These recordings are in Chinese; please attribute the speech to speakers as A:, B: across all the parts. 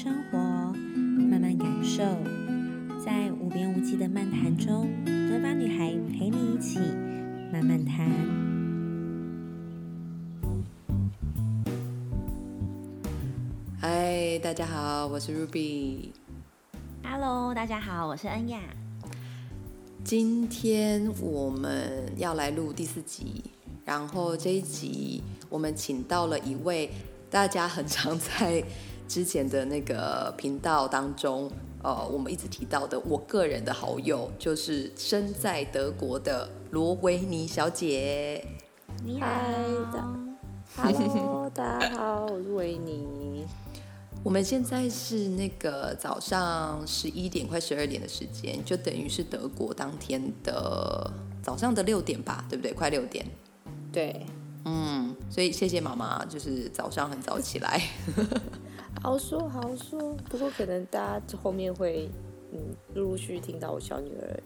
A: 生活，慢慢感受，在无边无际的漫谈中，德发女孩陪你一起慢慢谈。
B: 嗨，大家好，我是 Ruby。
A: Hello，大家好，我是恩雅。
B: 今天我们要来录第四集，然后这一集我们请到了一位大家很常在之前的那个频道当中，呃，我们一直提到的我个人的好友，就是身在德国的罗维尼小姐。
A: 你好
C: ，Hello，大家好，我是维尼。
B: 我们现在是那个早上十一点快十二点的时间，就等于是德国当天的早上的六点吧，对不对？快六点。
C: 对，
B: 嗯，所以谢谢妈妈，就是早上很早起来。
C: 好说好说，不过可能大家后面会嗯陆陆续续听到我小女儿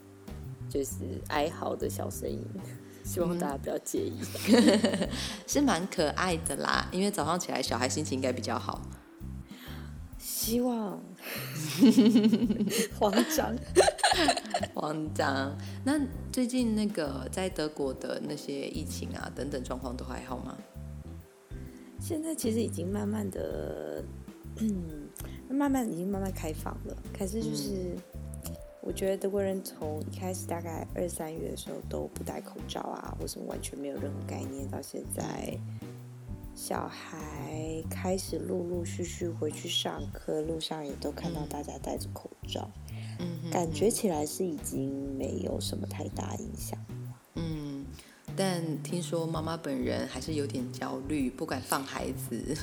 C: 就是哀嚎的小声音，希望大家不要介意。
B: 嗯、是蛮可爱的啦，因为早上起来小孩心情应该比较好。
C: 希望 慌张，
B: 慌张。那最近那个在德国的那些疫情啊等等状况都还好吗？
C: 现在其实已经慢慢的，嗯，慢慢已经慢慢开放了。可是就是，我觉得德国人从一开始大概二三月的时候都不戴口罩啊，或什么完全没有任何概念，到现在。小孩开始陆陆续续回去上课，路上也都看到大家戴着口罩，嗯，感觉起来是已经没有什么太大影响。
B: 嗯，但听说妈妈本人还是有点焦虑，不敢放孩子。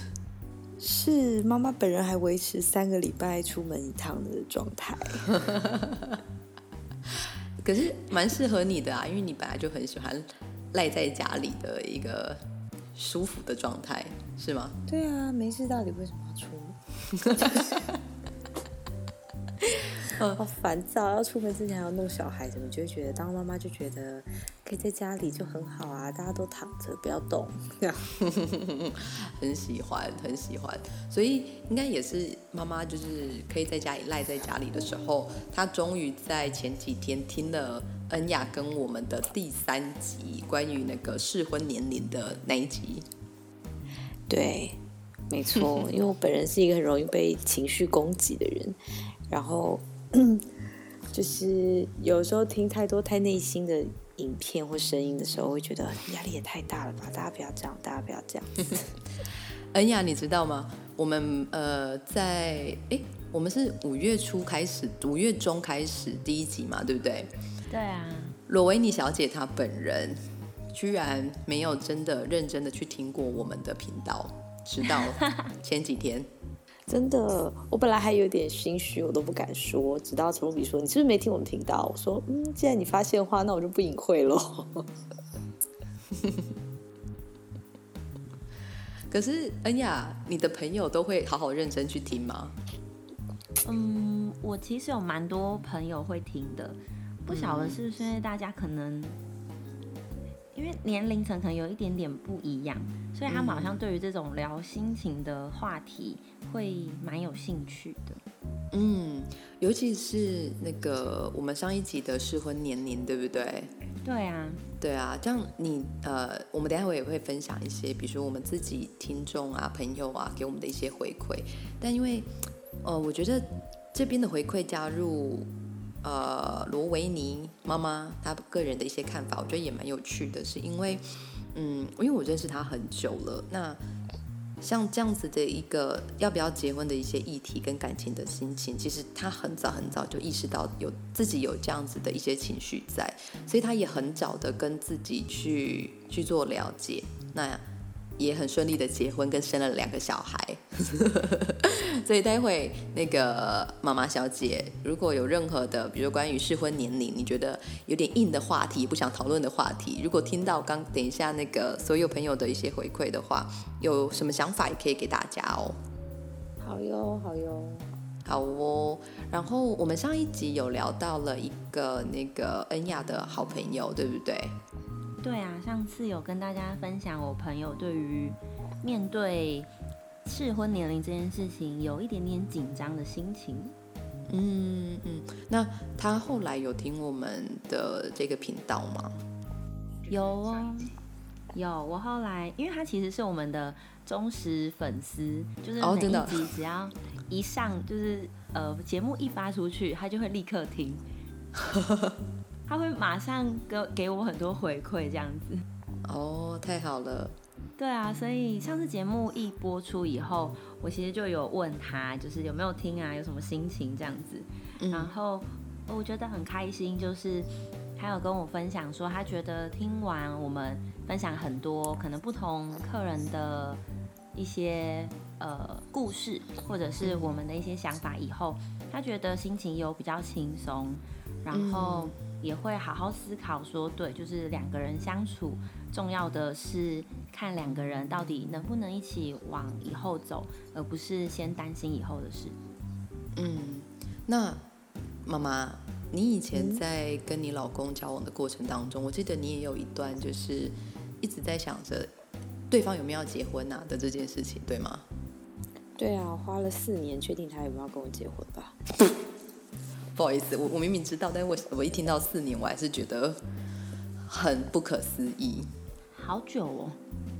C: 是，妈妈本人还维持三个礼拜出门一趟的状态。
B: 可是蛮适合你的啊，因为你本来就很喜欢赖在家里的一个。舒服的状态是吗？
C: 对啊，没事，到底为什么要出门？好烦躁，要出门之前还要弄小孩，怎么就会觉得当妈妈就觉得可以在家里就很好啊？大家都躺着不要动，这 样
B: 很喜欢，很喜欢。所以应该也是妈妈就是可以在家里赖在家里的时候，她终于在前几天听了。恩雅跟我们的第三集关于那个适婚年龄的那一集，
C: 对，没错，因为我本人是一个很容易被情绪攻击的人，然后 就是有时候听太多太内心的影片或声音的时候，会觉得压力也太大了吧？大家不要这样，大家不要这样。
B: 恩雅，你知道吗？我们呃，在哎，我们是五月初开始，五月中开始第一集嘛，对不对？
A: 对啊，
B: 罗维尼小姐她本人居然没有真的认真的去听过我们的频道，直到 前几天。
C: 真的，我本来还有点心虚，我都不敢说。直到陈露比说：“你是不是没听我们听到？”我说：“嗯，既然你发现的话，那我就不隐晦喽。”
B: 可是恩雅，你的朋友都会好好认真去听吗？
A: 嗯，我其实有蛮多朋友会听的。不晓得是不是因为大家可能因为年龄层可能有一点点不一样，所以他们好像对于这种聊心情的话题会蛮有兴趣的。
B: 嗯，尤其是那个我们上一集的适婚年龄，对不对？
A: 对啊，
B: 对啊，这样你呃，我们等下我也会分享一些，比如说我们自己听众啊、朋友啊给我们的一些回馈。但因为呃，我觉得这边的回馈加入。呃，罗维尼妈妈她个人的一些看法，我觉得也蛮有趣的，是因为，嗯，因为我认识她很久了，那像这样子的一个要不要结婚的一些议题跟感情的心情，其实她很早很早就意识到有自己有这样子的一些情绪在，所以她也很早的跟自己去去做了解，那也很顺利的结婚跟生了两个小孩。所以待会那个妈妈小姐，如果有任何的，比如关于适婚年龄，你觉得有点硬的话题，不想讨论的话题，如果听到刚等一下那个所有朋友的一些回馈的话，有什么想法也可以给大家哦。
C: 好哟，好哟，
B: 好哦。然后我们上一集有聊到了一个那个恩雅的好朋友，对不对？
A: 对啊，上次有跟大家分享我朋友对于面对。适婚年龄这件事情有一点点紧张的心情。
B: 嗯嗯，那他后来有听我们的这个频道吗？
A: 有哦，有。我后来，因为他其实是我们的忠实粉丝，就是每一集只要一上，就是呃节目一发出去，他就会立刻听，他会马上给给我很多回馈，这样子。
B: 哦，太好了。
A: 对啊，所以上次节目一播出以后，我其实就有问他，就是有没有听啊，有什么心情这样子。嗯、然后我觉得很开心，就是。他有跟我分享说，他觉得听完我们分享很多可能不同客人的一些呃故事，或者是我们的一些想法以后，他觉得心情有比较轻松，然后也会好好思考说，对，就是两个人相处，重要的是看两个人到底能不能一起往以后走，而不是先担心以后的事。
B: 嗯，那妈妈。你以前在跟你老公交往的过程当中，嗯、我记得你也有一段就是一直在想着对方有没有要结婚啊的这件事情，对吗？
C: 对啊，花了四年确定他有没有跟我结婚吧。
B: 不好意思，我我明明知道，但是我我一听到四年，我还是觉得很不可思议。
A: 好久哦，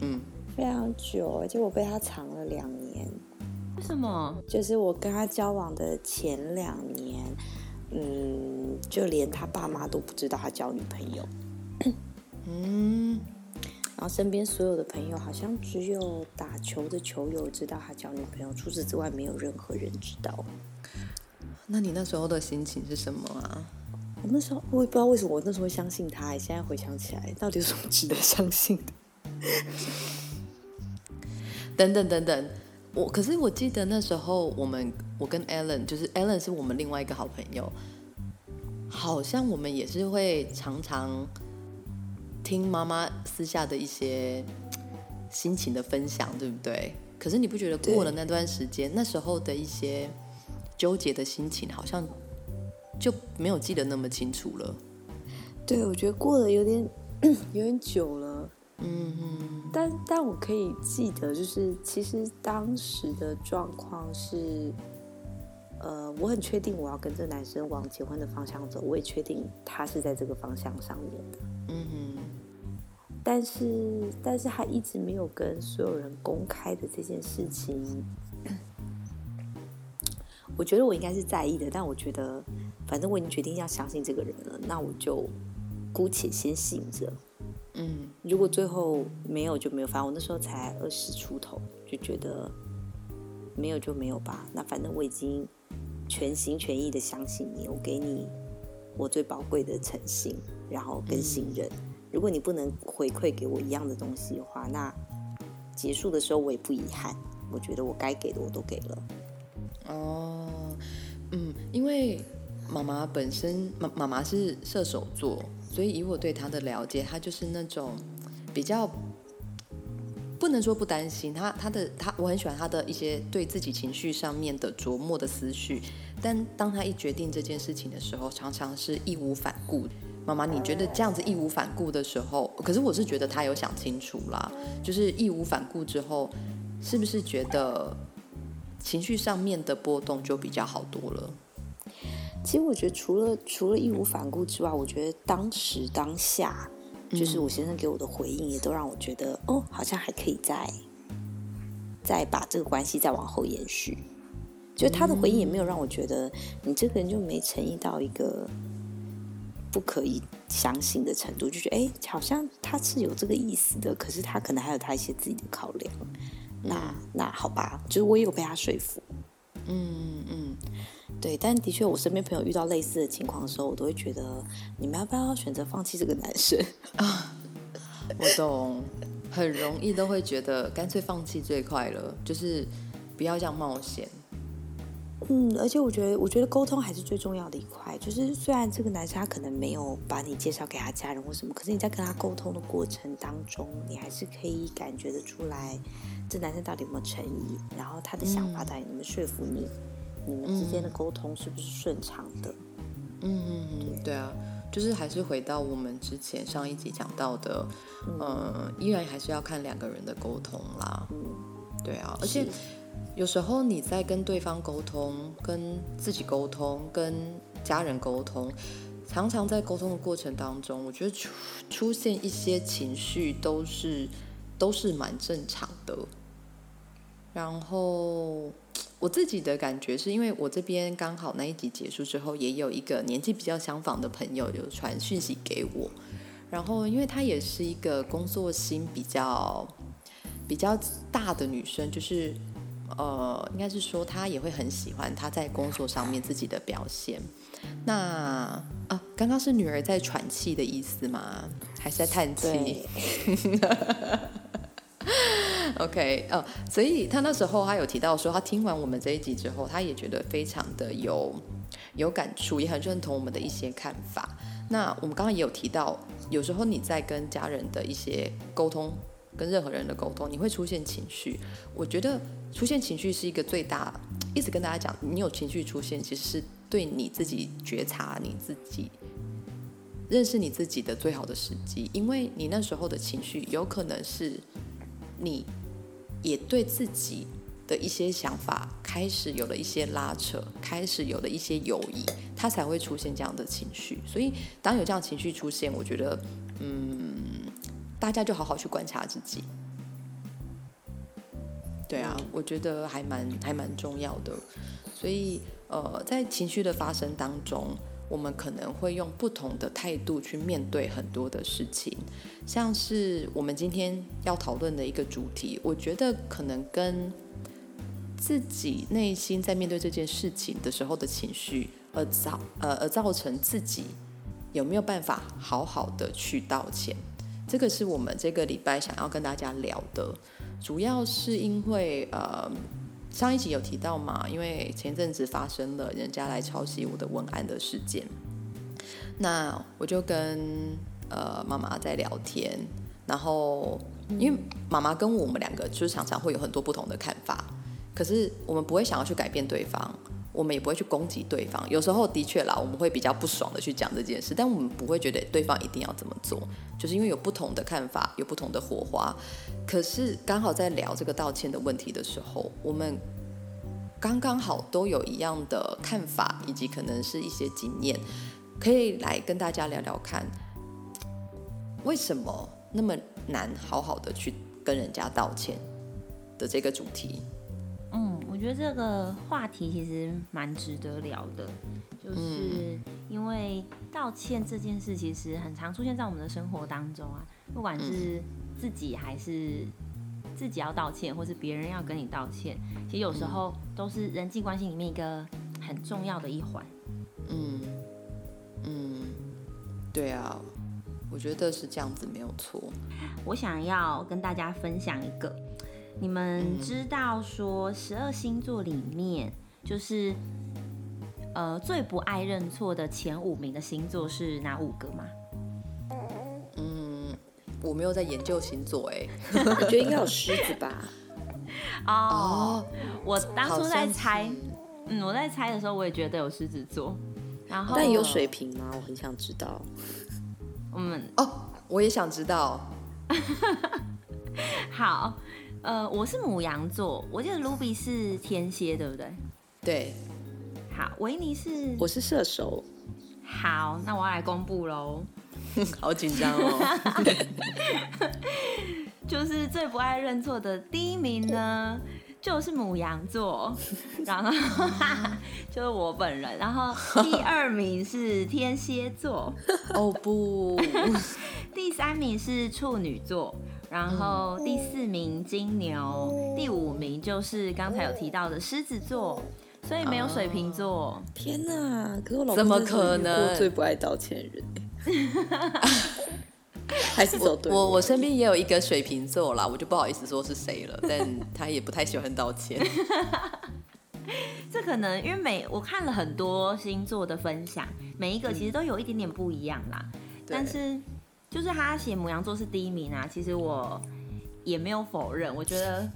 B: 嗯，
C: 非常久，而且我被他藏了两年。
A: 为什么？
C: 就是我跟他交往的前两年。嗯，就连他爸妈都不知道他交女朋友。
B: 嗯，
C: 然后身边所有的朋友好像只有打球的球友知道他交女朋友，除此之外没有任何人知道。
B: 那你那时候的心情是什么啊？
C: 我那时候我也不知道为什么我那时候会相信他，现在回想起来，到底有什么值得相信的？
B: 等等等等。我可是我记得那时候我们我跟 Allen 就是 Allen 是我们另外一个好朋友，好像我们也是会常常听妈妈私下的一些心情的分享，对不对？可是你不觉得过了那段时间，那时候的一些纠结的心情，好像就没有记得那么清楚了？
C: 对，我觉得过了有点 有点久了。
B: 嗯嗯，
C: 但但我可以记得，就是其实当时的状况是，呃，我很确定我要跟这个男生往结婚的方向走，我也确定他是在这个方向上面的。
B: 嗯嗯，
C: 但是但是他一直没有跟所有人公开的这件事情，我觉得我应该是在意的，但我觉得反正我已经决定要相信这个人了，那我就姑且先信着。
B: 嗯，
C: 如果最后没有就没有，反正我那时候才二十出头，就觉得没有就没有吧。那反正我已经全心全意的相信你，我给你我最宝贵的诚信，然后跟信任。嗯、如果你不能回馈给我一样的东西的话，那结束的时候我也不遗憾。我觉得我该给的我都给了。
B: 哦，嗯，因为妈妈本身妈妈妈是射手座。所以以我对她的了解，她就是那种比较不能说不担心她她的她我很喜欢她的一些对自己情绪上面的琢磨的思绪。但当她一决定这件事情的时候，常常是义无反顾。妈妈，你觉得这样子义无反顾的时候，可是我是觉得他有想清楚啦，就是义无反顾之后，是不是觉得情绪上面的波动就比较好多了？
C: 其实我觉得，除了除了义无反顾之外，我觉得当时当下，就是我先生给我的回应，也都让我觉得，哦，好像还可以再再把这个关系再往后延续。就他的回应也没有让我觉得你这个人就没诚意到一个不可以相信的程度，就觉得哎，好像他是有这个意思的，可是他可能还有他一些自己的考量。那那好吧，就是我也有被他说服。
B: 嗯嗯。
C: 对，但的确，我身边朋友遇到类似的情况的时候，我都会觉得，你们要不要选择放弃这个男生
B: 啊？我懂，很容易都会觉得干脆放弃最快了，就是不要这样冒险。
C: 嗯，而且我觉得，我觉得沟通还是最重要的一块。就是虽然这个男生他可能没有把你介绍给他家人或什么，可是你在跟他沟通的过程当中，你还是可以感觉得出来，这男生到底有没有诚意，然后他的想法到底能不能说服你。嗯你们之间的沟通是不是顺畅的？
B: 嗯嗯嗯，对啊，就是还是回到我们之前上一集讲到的，嗯、呃，依然还是要看两个人的沟通啦。
C: 嗯，
B: 对啊，而且有时候你在跟对方沟通、跟自己沟通、跟家人沟通，常常在沟通的过程当中，我觉得出出现一些情绪都是都是蛮正常的。然后我自己的感觉是因为我这边刚好那一集结束之后，也有一个年纪比较相仿的朋友有传讯息给我，然后因为她也是一个工作心比较比较大的女生，就是。呃，应该是说他也会很喜欢他在工作上面自己的表现。那啊，刚刚是女儿在喘气的意思吗？还是在叹气？OK，呃，所以他那时候他有提到说，他听完我们这一集之后，他也觉得非常的有有感触，也很认同我们的一些看法。那我们刚刚也有提到，有时候你在跟家人的一些沟通。跟任何人的沟通，你会出现情绪。我觉得出现情绪是一个最大，一直跟大家讲，你有情绪出现，其实是对你自己觉察你自己、认识你自己的最好的时机。因为你那时候的情绪，有可能是你也对自己的一些想法开始有了一些拉扯，开始有了一些犹疑，它才会出现这样的情绪。所以，当有这样情绪出现，我觉得，嗯。大家就好好去观察自己，对啊，我觉得还蛮还蛮重要的。所以，呃，在情绪的发生当中，我们可能会用不同的态度去面对很多的事情。像是我们今天要讨论的一个主题，我觉得可能跟自己内心在面对这件事情的时候的情绪，而造呃而造成自己有没有办法好好的去道歉。这个是我们这个礼拜想要跟大家聊的，主要是因为呃上一集有提到嘛，因为前阵子发生了人家来抄袭我的文案的事件，那我就跟呃妈妈在聊天，然后因为妈妈跟我们两个就是常常会有很多不同的看法，可是我们不会想要去改变对方。我们也不会去攻击对方，有时候的确啦，我们会比较不爽的去讲这件事，但我们不会觉得对方一定要这么做，就是因为有不同的看法，有不同的火花。可是刚好在聊这个道歉的问题的时候，我们刚刚好都有一样的看法，以及可能是一些经验，可以来跟大家聊聊看，为什么那么难好好的去跟人家道歉的这个主题。
A: 我觉得这个话题其实蛮值得聊的，就是因为道歉这件事其实很常出现在我们的生活当中啊，不管是自己还是自己要道歉，或是别人要跟你道歉，其实有时候都是人际关系里面一个很重要的一环。
B: 嗯嗯，对啊，我觉得是这样子没有错。
A: 我想要跟大家分享一个。你们知道说十二星座里面，就是呃最不爱认错的前五名的星座是哪五个吗？
B: 嗯，我没有在研究星座哎，
C: 我觉得应该有狮子吧。
A: 哦，我当初在猜，嗯，我在猜的时候我也觉得有狮子座，然后
C: 但有水瓶吗？我很想知道。
A: 我们，
B: 哦，我也想知道。
A: 好。呃，我是母羊座，我记得 Ruby 是天蝎，对不对？
B: 对。
A: 好，维尼是？
C: 我是射手。
A: 好，那我要来公布喽。
B: 好紧张哦。
A: 就是最不爱认错的第一名呢，就是母羊座，然后 就是我本人，然后第二名是天蝎座。
B: 哦不。
A: 第三名是处女座。然后第四名金牛，第五名就是刚才有提到的狮子座，所以没有水瓶座。
C: 啊、天哪！可是我老公
B: 怎么可能？
C: 最不爱道歉人。还是走对。
B: 我我身边也有一个水瓶座啦，我就不好意思说是谁了，但他也不太喜欢道歉。
A: 这可能因为每我看了很多星座的分享，每一个其实都有一点点不一样啦，嗯、但是。就是他写母羊座是第一名啊，其实我也没有否认。我觉得，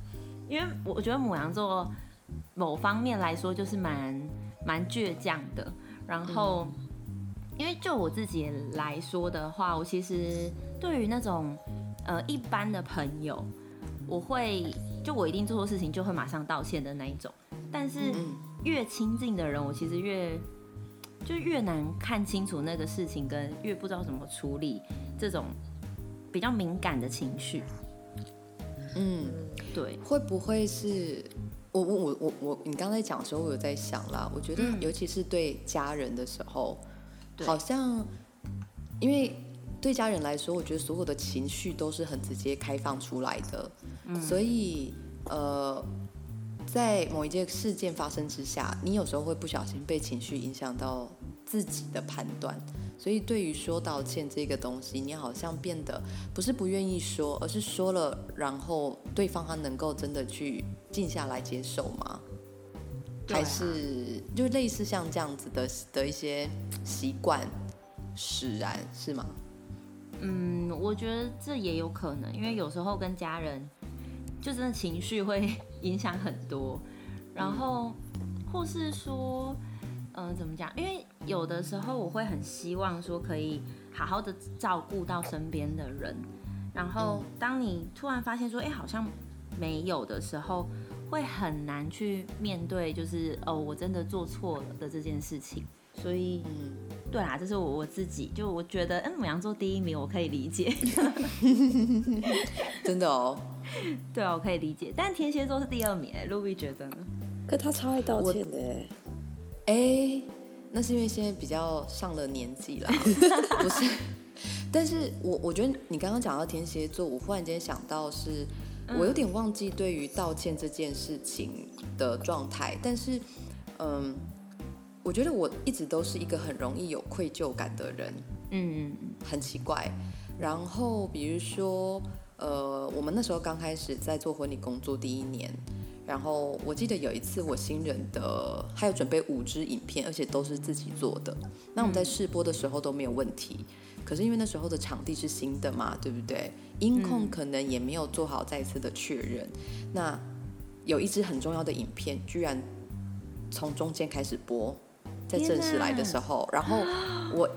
A: 因为我觉得母羊座某方面来说就是蛮蛮倔强的。然后，因为就我自己来说的话，我其实对于那种呃一般的朋友，我会就我一定做错事情就会马上道歉的那一种。但是越亲近的人，我其实越就越难看清楚那个事情，跟越不知道怎么处理这种比较敏感的情绪。
B: 嗯，
A: 对，
B: 会不会是？我我我我我，你刚才讲的时候，我有在想啦。我觉得，尤其是对家人的时候，
A: 嗯、
B: 好像因为对家人来说，我觉得所有的情绪都是很直接开放出来的，嗯、所以呃，在某一件事件发生之下，你有时候会不小心被情绪影响到自己的判断。所以，对于说道歉这个东西，你好像变得不是不愿意说，而是说了，然后对方他能够真的去静下来接受吗？还是就类似像这样子的的一些习惯使然，是吗？
A: 嗯，我觉得这也有可能，因为有时候跟家人就真的情绪会 影响很多，然后或是说。嗯、呃，怎么讲？因为有的时候我会很希望说可以好好的照顾到身边的人，然后当你突然发现说，哎，好像没有的时候，会很难去面对，就是哦，我真的做错了的这件事情。所以，嗯，对啦，这是我我自己，就我觉得，嗯，母羊座第一名，我可以理解，
B: 真的哦，
A: 对啊，我可以理解。但天蝎座是第二名，哎，Ruby 觉得呢？
C: 可他超爱道歉的，哎。
B: 哎，那是因为现在比较上了年纪了，不是？但是我我觉得你刚刚讲到天蝎座，我忽然间想到是，我有点忘记对于道歉这件事情的状态。但是，嗯，我觉得我一直都是一个很容易有愧疚感的人，嗯，很奇怪。然后比如说，呃，我们那时候刚开始在做婚礼工作第一年。然后我记得有一次，我新人的还有准备五支影片，而且都是自己做的。那我们在试播的时候都没有问题，可是因为那时候的场地是新的嘛，对不对？音控可能也没有做好再次的确认。那有一支很重要的影片，居然从中间开始播，在正式来的时候，然后 我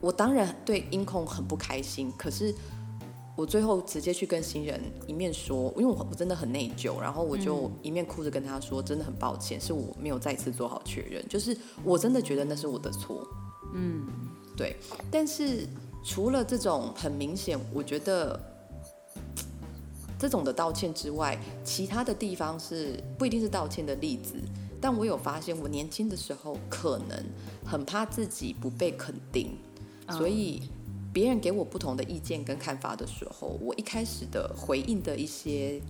B: 我当然对音控很不开心，可是。我最后直接去跟新人一面说，因为我我真的很内疚，然后我就一面哭着跟他说，真的很抱歉，是我没有再次做好确认，就是我真的觉得那是我的错。嗯，对。但是除了这种很明显，我觉得这种的道歉之外，其他的地方是不一定是道歉的例子，但我有发现，我年轻的时候可能很怕自己不被肯定，所以。别人给我不同的意见跟看法的时候，我一开始的回应的一些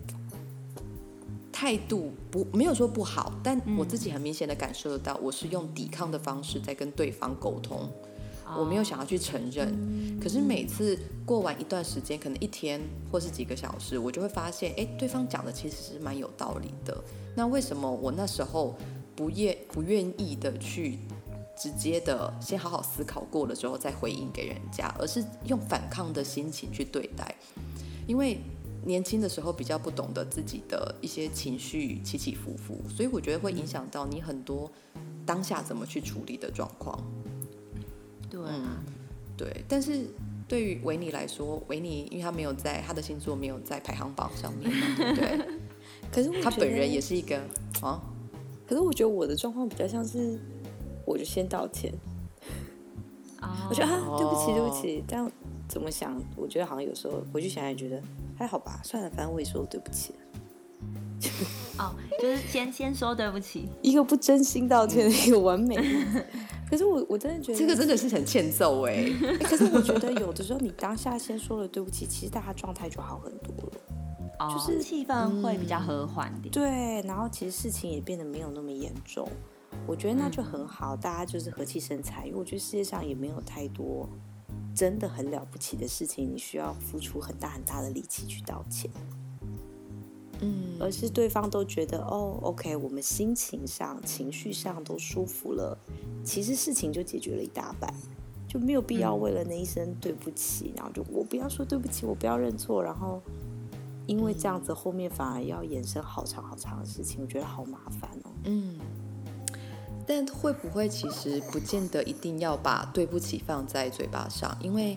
B: 态度不没有说不好，但我自己很明显的感受得到，我是用抵抗的方式在跟对方沟通，我没有想要去承认。可是每次过完一段时间，可能一天或是几个小时，我就会发现，哎，对方讲的其实是蛮有道理的。那为什么我那时候不愿不愿意的去？直接的，先好好思考过了之后再回应给人家，而是用反抗的心情去对待。因为年轻的时候比较不懂得自己的一些情绪起起伏伏，所以我觉得会影响到你很多当下怎么去处理的状况。
A: 对啊，
B: 嗯，对。但是对于维尼来说，维尼因为他没有在他的星座没有在排行榜上面，对 不对？
C: 可是
B: 他本人也是一个啊。
C: 可是我觉得我的状况比较像是。我就先道歉，oh. 我觉得啊，对不起，对不起，但怎么想？我觉得好像有时候回去想想，觉得还好吧，算了，反正我也说对不起。
A: 哦，oh, 就是先先说对不起，
C: 一个不真心道歉的一个完美。可是我我真的觉得
B: 这个真的是很欠揍哎、欸。
C: 可是我觉得有的时候你当下先说了对不起，其实大家状态就好很多了
A: ，oh, 就是气氛会比较和缓点、嗯。
C: 对，然后其实事情也变得没有那么严重。我觉得那就很好，大家就是和气生财。因为我觉得世界上也没有太多真的很了不起的事情，你需要付出很大很大的力气去道歉。嗯，而是对方都觉得哦，OK，我们心情上、情绪上都舒服了，其实事情就解决了一大半，就没有必要为了那一声对不起，然后就我不要说对不起，我不要认错，然后因为这样子后面反而要衍生好长好长的事情，我觉得好麻烦哦。嗯。
B: 但会不会其实不见得一定要把对不起放在嘴巴上，因为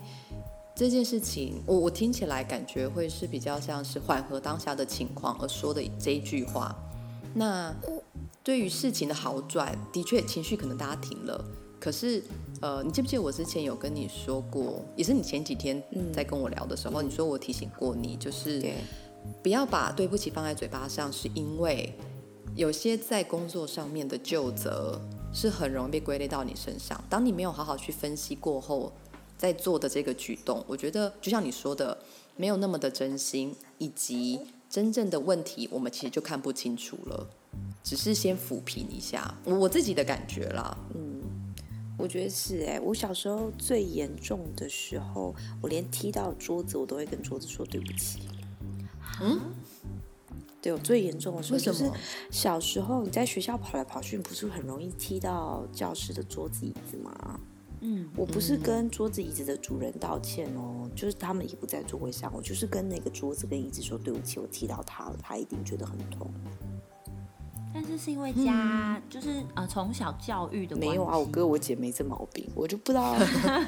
B: 这件事情，我我听起来感觉会是比较像是缓和当下的情况而说的这一句话。那对于事情的好转，的确情绪可能大家停了，可是呃，你记不记得我之前有跟你说过，也是你前几天在跟我聊的时候，嗯、你说我提醒过你，就是不要把对不起放在嘴巴上，是因为有些在工作上面的旧责是很容易被归类到你身上，当你没有好好去分析过后。在做的这个举动，我觉得就像你说的，没有那么的真心，以及真正的问题，我们其实就看不清楚了，只是先抚平一下，我自己的感觉啦。
C: 嗯，我觉得是哎、欸，我小时候最严重的时候，我连踢到桌子，我都会跟桌子说对不起。嗯，对，我最严重的时候就是小时候你在学校跑来跑去，你不是很容易踢到教室的桌子椅子吗？嗯，我不是跟桌子椅子的主人道歉哦，就是他们也不在座位上，我就是跟那个桌子跟椅子说对不起，我踢到他了，他一定觉得很痛。
A: 但是是因为家、嗯、就是呃从小教育的。
C: 没有啊，我哥我姐没这毛病，我就不知道。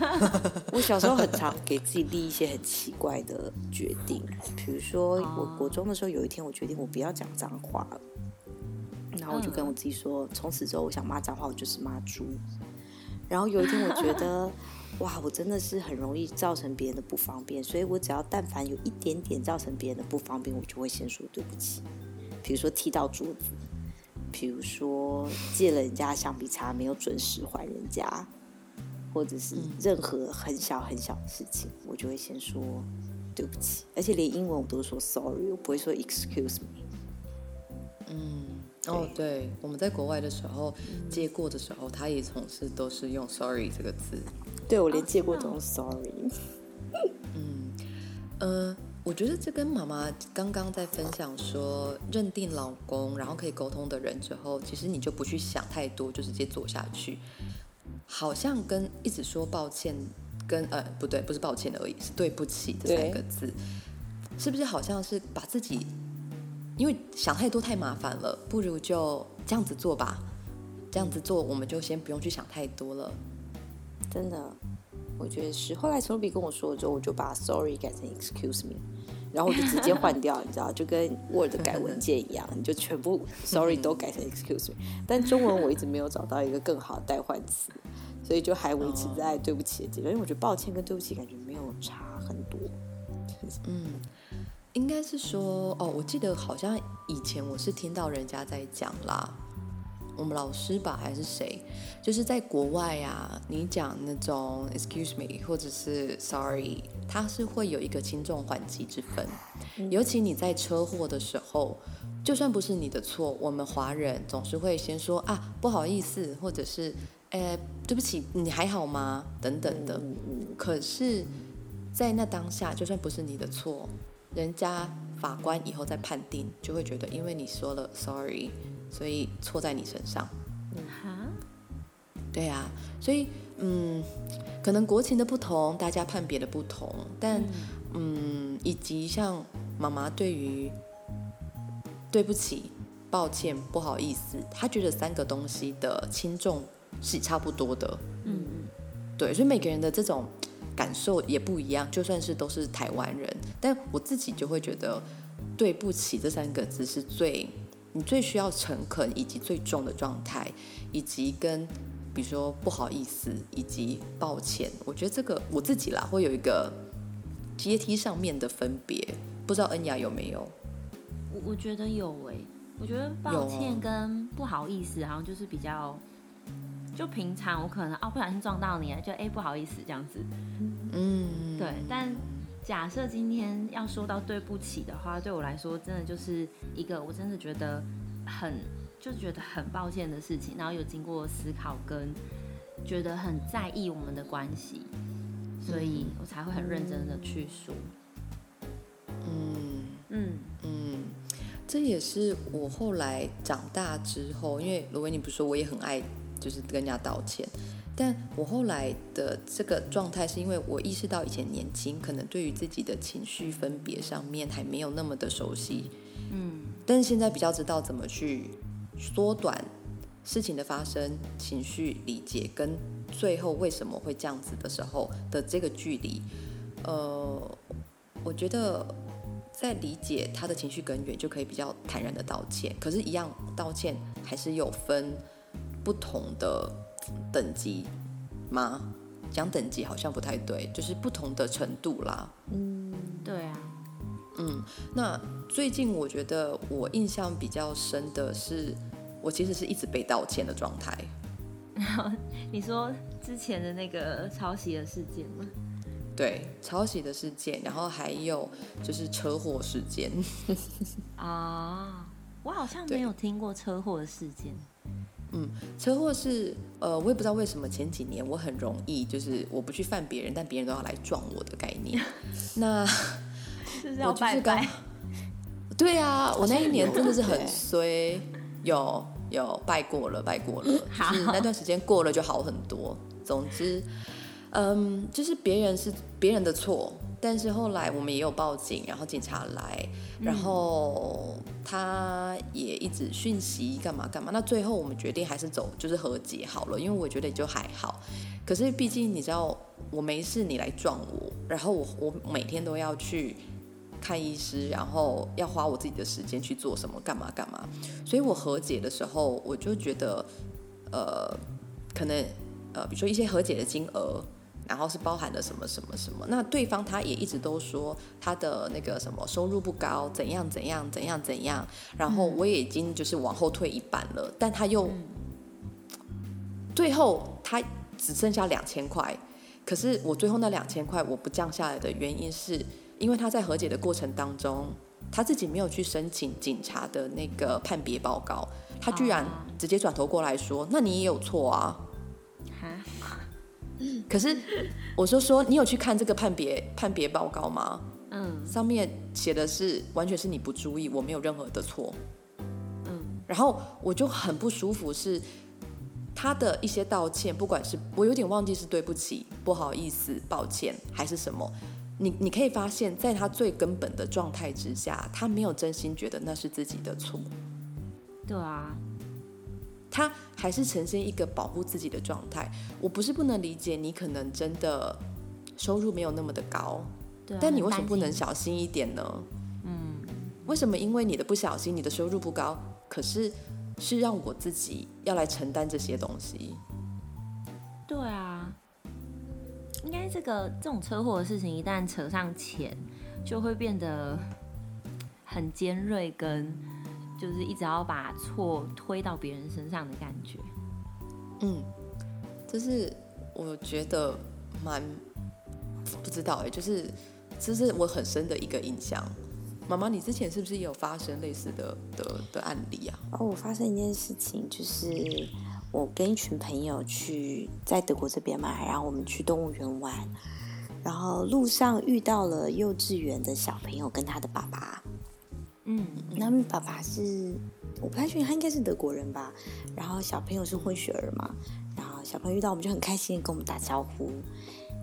C: 我小时候很常给自己立一些很奇怪的决定，比如说我国中的时候有一天我决定我不要讲脏话了，然后我就跟我自己说，从此之后我想骂脏话我就是骂猪。然后有一天，我觉得，哇，我真的是很容易造成别人的不方便，所以我只要但凡有一点点造成别人的不方便，我就会先说对不起。比如说踢到桌子，比如说借了人家橡皮擦没有准时还人家，或者是任何很小很小的事情，我就会先说对不起。而且连英文我都说 sorry，我不会说 excuse me。
B: 嗯。哦，对，我们在国外的时候借过的时候，他也总是都是用 “sorry” 这个字。
C: 对，我连借过都用 “sorry”。
B: 嗯，呃，我觉得这跟妈妈刚刚在分享说，认定老公，然后可以沟通的人之后，其实你就不去想太多，就直接做下去，好像跟一直说抱歉跟，呃不对，不是抱歉而已，是对不起这三个字，是不是好像是把自己。因为想太多太麻烦了，不如就这样子做吧。这样子做，我们就先不用去想太多了。
C: 真的，我觉得是。后来陈露比跟我说了之后，我就把 sorry 改成 excuse me，然后我就直接换掉，你知道，就跟 Word 改文件一样，你就全部 sorry 都改成 excuse me。但中文我一直没有找到一个更好的代换词，所以就还维持在对不起的阶段。因为我觉得抱歉跟对不起感觉没有差很多。
B: 嗯。应该是说哦，我记得好像以前我是听到人家在讲啦，我们老师吧还是谁，就是在国外啊，你讲那种 excuse me 或者是 sorry，它是会有一个轻重缓急之分。尤其你在车祸的时候，就算不是你的错，我们华人总是会先说啊不好意思，或者是哎对不起，你还好吗？等等的。可是，在那当下，就算不是你的错。人家法官以后再判定，就会觉得因为你说了 sorry，所以错在你身上。嗯，对啊，所以嗯，可能国情的不同，大家判别的不同，但嗯，以及像妈妈对于对不起、抱歉、不好意思，她觉得三个东西的轻重是差不多的。嗯嗯，对，所以每个人的这种。感受也不一样，就算是都是台湾人，但我自己就会觉得，对不起这三个字是最你最需要诚恳以及最重的状态，以及跟比如说不好意思以及抱歉，我觉得这个我自己啦会有一个阶梯上面的分别，不知道恩雅有没有？
A: 我我觉得有诶、欸，我觉得抱歉跟不好意思好像就是比较。就平常我可能哦不小心撞到你了，就哎不好意思这样子，嗯，对。但假设今天要说到对不起的话，对我来说真的就是一个我真的觉得很就觉得很抱歉的事情，然后有经过思考跟觉得很在意我们的关系，所以我才会很认真的去说。
B: 嗯嗯嗯，这也是我后来长大之后，因为罗威你不说我也很爱。就是跟人家道歉，但我后来的这个状态是因为我意识到以前年轻，可能对于自己的情绪分别上面还没有那么的熟悉，嗯，但是现在比较知道怎么去缩短事情的发生、情绪理解跟最后为什么会这样子的时候的这个距离，呃，我觉得在理解他的情绪根源，就可以比较坦然的道歉。可是，一样道歉还是有分不同的等级吗？讲等级好像不太对，就是不同的程度啦。
A: 嗯，对啊。
B: 嗯，那最近我觉得我印象比较深的是，我其实是一直被道歉的状态。
A: 你说之前的那个抄袭的事件吗？
B: 对，抄袭的事件，然后还有就是车祸事件。
A: 啊，我好像没有听过车祸的事件。
B: 嗯，车祸是呃，我也不知道为什么前几年我很容易就是我不去犯别人，但别人都要来撞我的概念。那
A: 是要拜拜。
B: 对啊，我那一年真的是很衰，有有拜过了，拜过了，就是那段时间过了就好很多。总之，嗯，就是别人是别人的错。但是后来我们也有报警，然后警察来，然后他也一直讯息干嘛干嘛。那最后我们决定还是走，就是和解好了，因为我觉得就还好。可是毕竟你知道，我没事你来撞我，然后我我每天都要去看医师，然后要花我自己的时间去做什么干嘛干嘛。所以我和解的时候，我就觉得，呃，可能呃，比如说一些和解的金额。然后是包含了什么什么什么，那对方他也一直都说他的那个什么收入不高，怎样怎样怎样怎样，然后我也已经就是往后退一半了，但他又最后他只剩下两千块，可是我最后那两千块我不降下来的原因是因为他在和解的过程当中，他自己没有去申请警察的那个判别报告，他居然直接转头过来说，那你也有错啊。可是，我就说，你有去看这个判别判别报告吗？嗯，上面写的是完全是你不注意，我没有任何的错。嗯，然后我就很不舒服，是他的一些道歉，不管是我有点忘记是对不起、不好意思、抱歉还是什么，你你可以发现，在他最根本的状态之下，他没有真心觉得那是自己的错。
A: 对啊。
B: 他还是呈现一个保护自己的状态。我不是不能理解，你可能真的收入没有那么的高，但你为什么不能小心一点呢？嗯，为什么因为你的不小心，你的收入不高，可是是让我自己要来承担这些东西？
A: 对啊，应该这个这种车祸的事情一旦扯上钱，就会变得很尖锐跟。就是一直要把错推到别人身上的感觉，
B: 嗯，就是我觉得蛮不知道哎，就是这是我很深的一个印象。妈妈，你之前是不是也有发生类似的的的案例啊？
C: 哦，我发生一件事情，就是我跟一群朋友去在德国这边嘛，然后我们去动物园玩，然后路上遇到了幼稚园的小朋友跟他的爸爸。嗯，那爸爸是我不太确定，他应该是德国人吧。然后小朋友是混血儿嘛，然后小朋友遇到我们就很开心，跟我们打招呼。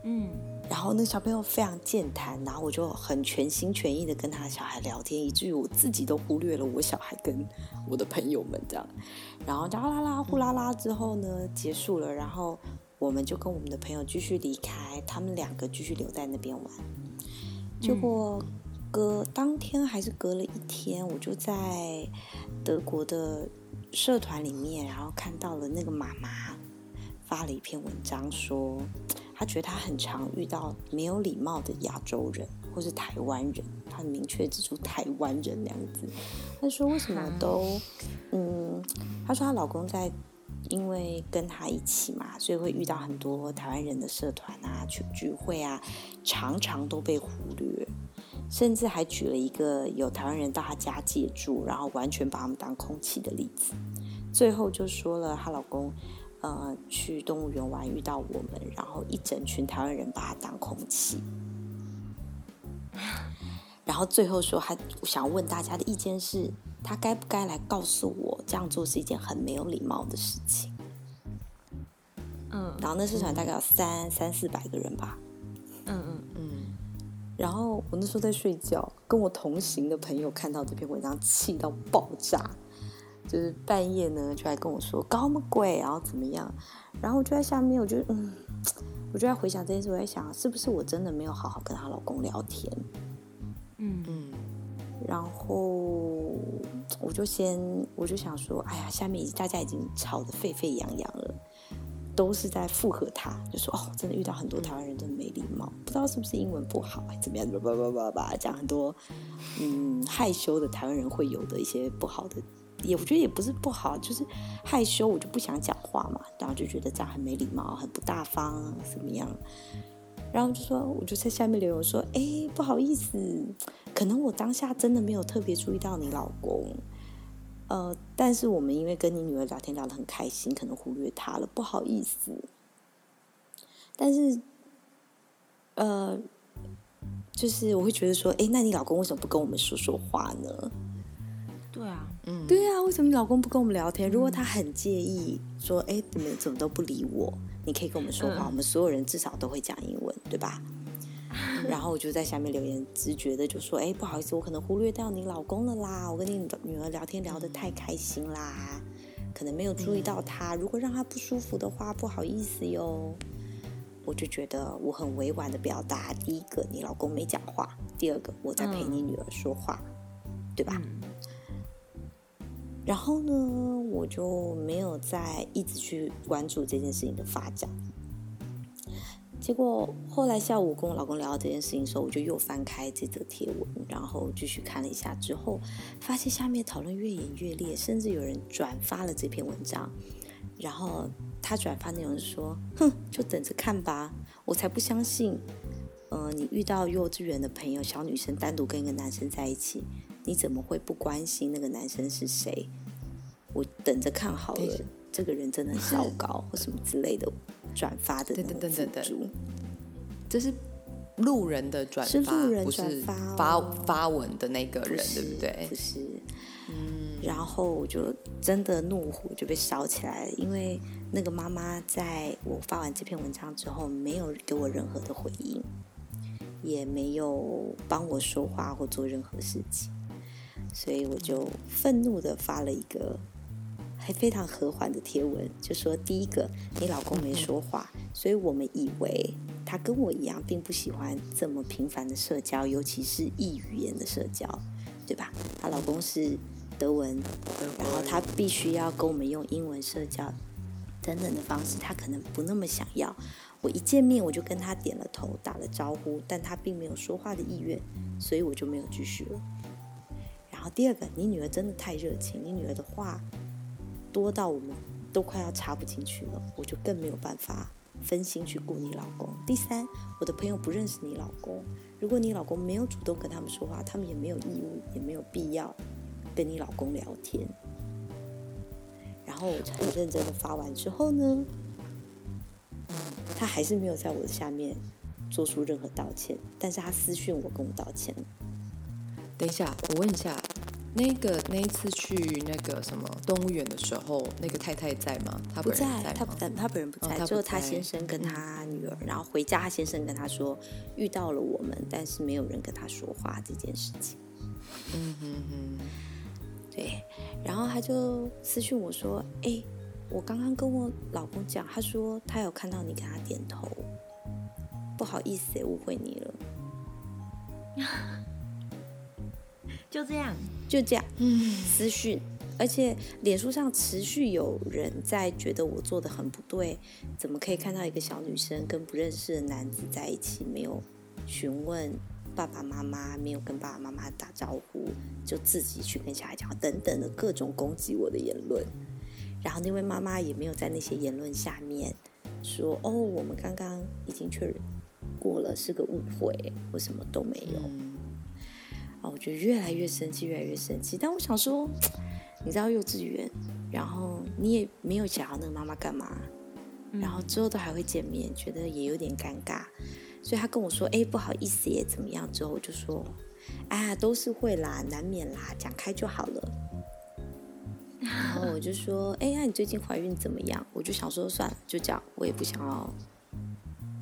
C: 嗯，然后那个小朋友非常健谈，然后我就很全心全意的跟他的小孩聊天，以至于我自己都忽略了我小孩跟我的朋友们这样。然后啦啦啦呼啦啦之后呢，结束了，然后我们就跟我们的朋友继续离开，他们两个继续留在那边玩。结果。隔当天还是隔了一天，我就在德国的社团里面，然后看到了那个妈妈发了一篇文章说，说她觉得她很常遇到没有礼貌的亚洲人或是台湾人，她很明确指出台湾人两个字。她说为什么都嗯，她说她老公在因为跟她一起嘛，所以会遇到很多台湾人的社团啊、去聚会啊，常常都被忽略。甚至还举了一个有台湾人到他家借住，然后完全把他们当空气的例子。最后就说了她老公，呃，去动物园玩遇到我们，然后一整群台湾人把他当空气。然后最后说，还想问大家的意见是，他该不该来告诉我，这样做是一件很没有礼貌的事情？嗯，然后那社团大概有三三四百个人吧。嗯嗯嗯。然后我那时候在睡觉，跟我同行的朋友看到这篇文章，气到爆炸，就是半夜呢就来跟我说搞什么鬼，然后怎么样，然后我就在下面，我就嗯，我就在回想这件事，我在想，是不是我真的没有好好跟她老公聊天？
A: 嗯
B: 嗯，
C: 然后我就先我就想说，哎呀，下面大家已经吵得沸沸扬扬了，都是在附和他，就说哦，真的遇到很多台湾人真的没礼貌，不知道是不是英文不好，怎么样？叭叭叭叭讲很多，嗯，害羞的台湾人会有的一些不好的，也我觉得也不是不好，就是害羞，我就不想讲话嘛，然后就觉得这样很没礼貌，很不大方，怎么样？然后就说，我就在下面留言说，哎，不好意思，可能我当下真的没有特别注意到你老公，呃，但是我们因为跟你女儿聊天聊得很开心，可能忽略她了，不好意思。但是，呃，就是我会觉得说，哎，那你老公为什么不跟我们说说话呢？
A: 对啊，
B: 嗯，
C: 对啊，为什么你老公不跟我们聊天？如果他很介意，说，哎，你们怎么都不理我？你可以跟我们说话，嗯、我们所有人至少都会讲英文，对吧？然后我就在下面留言，直觉的就说：“哎，不好意思，我可能忽略掉你老公了啦。我跟你女儿聊天聊得太开心啦，可能没有注意到他。如果让他不舒服的话，不好意思哟。”我就觉得我很委婉的表达：第一个，你老公没讲话；第二个，我在陪你女儿说话，嗯、对吧？然后呢，我就没有再一直去关注这件事情的发展。结果后来下午跟我老公聊到这件事情的时候，我就又翻开这则贴文，然后继续看了一下，之后发现下面讨论越演越烈，甚至有人转发了这篇文章。然后他转发内容是说：“哼，就等着看吧，我才不相信。呃，你遇到幼稚园的朋友，小女生单独跟一个男生在一起。”你怎么会不关心那个男生是谁？我等着看好了，这个人真的很糟糕，或什么之类的转发的那个辅助，
B: 这是路人的转发，
C: 是路人转发、哦、
B: 发发文的那个人，对不对？
C: 不是，嗯，然后我就真的怒火就被烧起来了，因为那个妈妈在我发完这篇文章之后，没有给我任何的回应，也没有帮我说话或做任何事情。所以我就愤怒的发了一个还非常和缓的贴文，就说第一个，你老公没说话，所以我们以为他跟我一样，并不喜欢这么频繁的社交，尤其是异语言的社交，对吧？她老公是德文，然后他必须要跟我们用英文社交等等的方式，他可能不那么想要。我一见面我就跟他点了头，打了招呼，但他并没有说话的意愿，所以我就没有继续了。然后第二个，你女儿真的太热情，你女儿的话多到我们都快要插不进去了，我就更没有办法分心去顾你老公。第三，我的朋友不认识你老公，如果你老公没有主动跟他们说话，他们也没有义务，也没有必要跟你老公聊天。然后我很认真的发完之后呢，他还是没有在我的下面做出任何道歉，但是他私讯我跟我道歉。
B: 等一下，我问一下，那个那一次去那个什么动物园的时候，那个太太在吗？她
C: 不在，她不在，他本人不在，只有、哦、他，他先生跟她女儿。然后回家，他先生跟她说遇到了我们，但是没有人跟她说话这件事情。
B: 嗯哼哼，
C: 对。然后他就私讯我说：“哎，我刚刚跟我老公讲，他说他有看到你给他点头，不好意思，误会你了。”
A: 就这样，
C: 就这样，嗯私讯，而且脸书上持续有人在觉得我做的很不对，怎么可以看到一个小女生跟不认识的男子在一起，没有询问爸爸妈妈，没有跟爸爸妈妈打招呼，就自己去跟小孩讲话，等等的各种攻击我的言论。然后那位妈妈也没有在那些言论下面说：“哦，我们刚刚已经确认过了，是个误会，我什么都没有。”啊，我觉得越来越生气，越来越生气。但我想说，你知道幼稚园，然后你也没有想要那个妈妈干嘛，然后之后都还会见面，觉得也有点尴尬。所以他跟我说：“哎，不好意思耶，怎么样？”之后我就说：“啊，都是会啦，难免啦，讲开就好了。”然后我就说：“哎，那你最近怀孕怎么样？”我就想说，算了，就这样，我也不想要。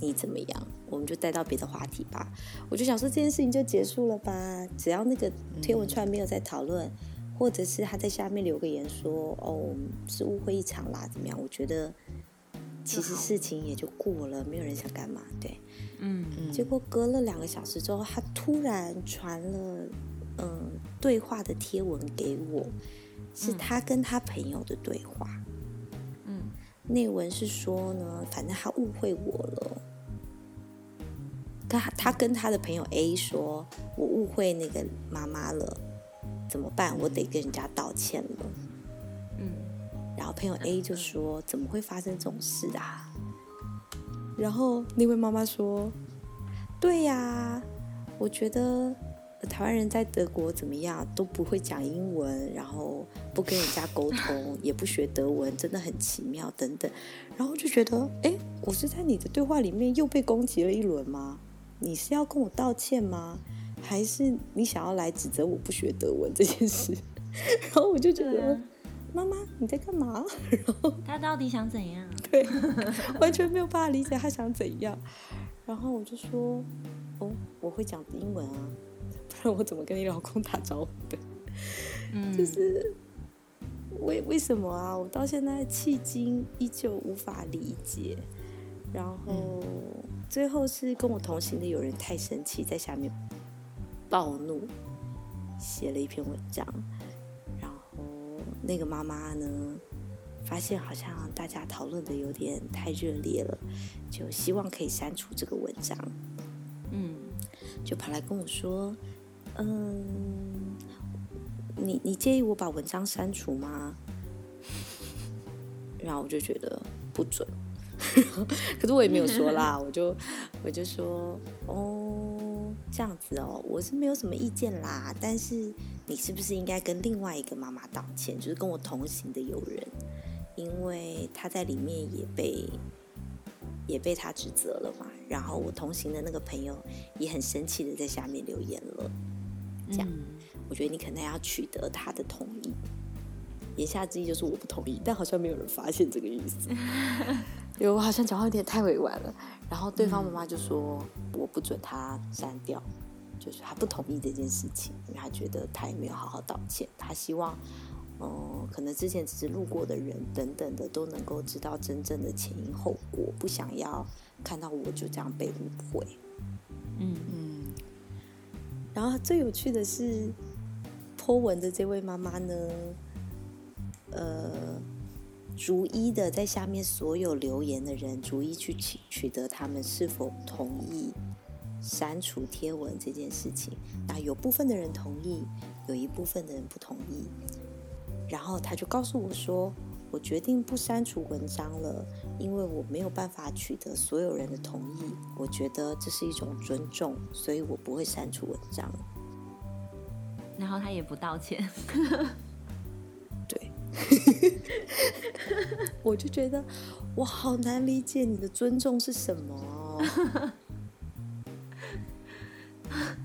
C: 你怎么样？我们就带到别的话题吧。我就想说这件事情就结束了吧。只要那个贴文出来没有在讨论，嗯、或者是他在下面留个言说：“哦，是误会一场啦，怎么样？”我觉得其实事情也就过了，没有人想干嘛，对，
A: 嗯
C: 嗯。结果隔了两个小时之后，他突然传了嗯对话的贴文给我，是他跟他朋友的对话。
A: 嗯，
C: 内文是说呢，反正他误会我了。他他跟他的朋友 A 说：“我误会那个妈妈了，怎么办？我得跟人家道歉了。”
A: 嗯，
C: 然后朋友 A 就说：“怎么会发生这种事啊？”然后那位妈妈说：“对呀，我觉得台湾人在德国怎么样都不会讲英文，然后不跟人家沟通，也不学德文，真的很奇妙等等。”然后就觉得：“哎，我是在你的对话里面又被攻击了一轮吗？”你是要跟我道歉吗？还是你想要来指责我不学德文这件事？然后我就觉得，啊、妈妈你在干嘛？然 后
A: 他到底想怎样？
C: 对，完全没有办法理解他想怎样。然后我就说，哦，我会讲英文啊，不然我怎么跟你老公打招呼的？
A: 嗯，
C: 就是为为什么啊？我到现在迄今依旧无法理解。然后。嗯最后是跟我同行的有人太生气，在下面暴怒，写了一篇文章。然后那个妈妈呢，发现好像大家讨论的有点太热烈了，就希望可以删除这个文章。
A: 嗯，
C: 就跑来跟我说：“嗯，你你介意我把文章删除吗？”然后我就觉得不准。可是我也没有说啦，我就我就说哦，这样子哦，我是没有什么意见啦。但是你是不是应该跟另外一个妈妈道歉？就是跟我同行的友人，因为他在里面也被也被他指责了嘛。然后我同行的那个朋友也很生气的在下面留言了。这样，我觉得你可能要取得他的同意。言下之意就是我不同意，但好像没有人发现这个意思。因为我好像讲话有点太委婉了，然后对方妈妈就说我不准他删掉，就是他不同意这件事情，因为他觉得他也没有好好道歉，他希望，嗯，可能之前只是路过的人等等的都能够知道真正的前因后果，不想要看到我就这样被误会。
A: 嗯
C: 嗯。然后最有趣的是，po 文的这位妈妈呢，呃。逐一的在下面所有留言的人，逐一去取取得他们是否同意删除贴文这件事情。那有部分的人同意，有一部分的人不同意。然后他就告诉我说：“我决定不删除文章了，因为我没有办法取得所有人的同意。我觉得这是一种尊重，所以我不会删除文章。”
A: 然后他也不道歉。
C: 我就觉得我好难理解你的尊重是什么哦？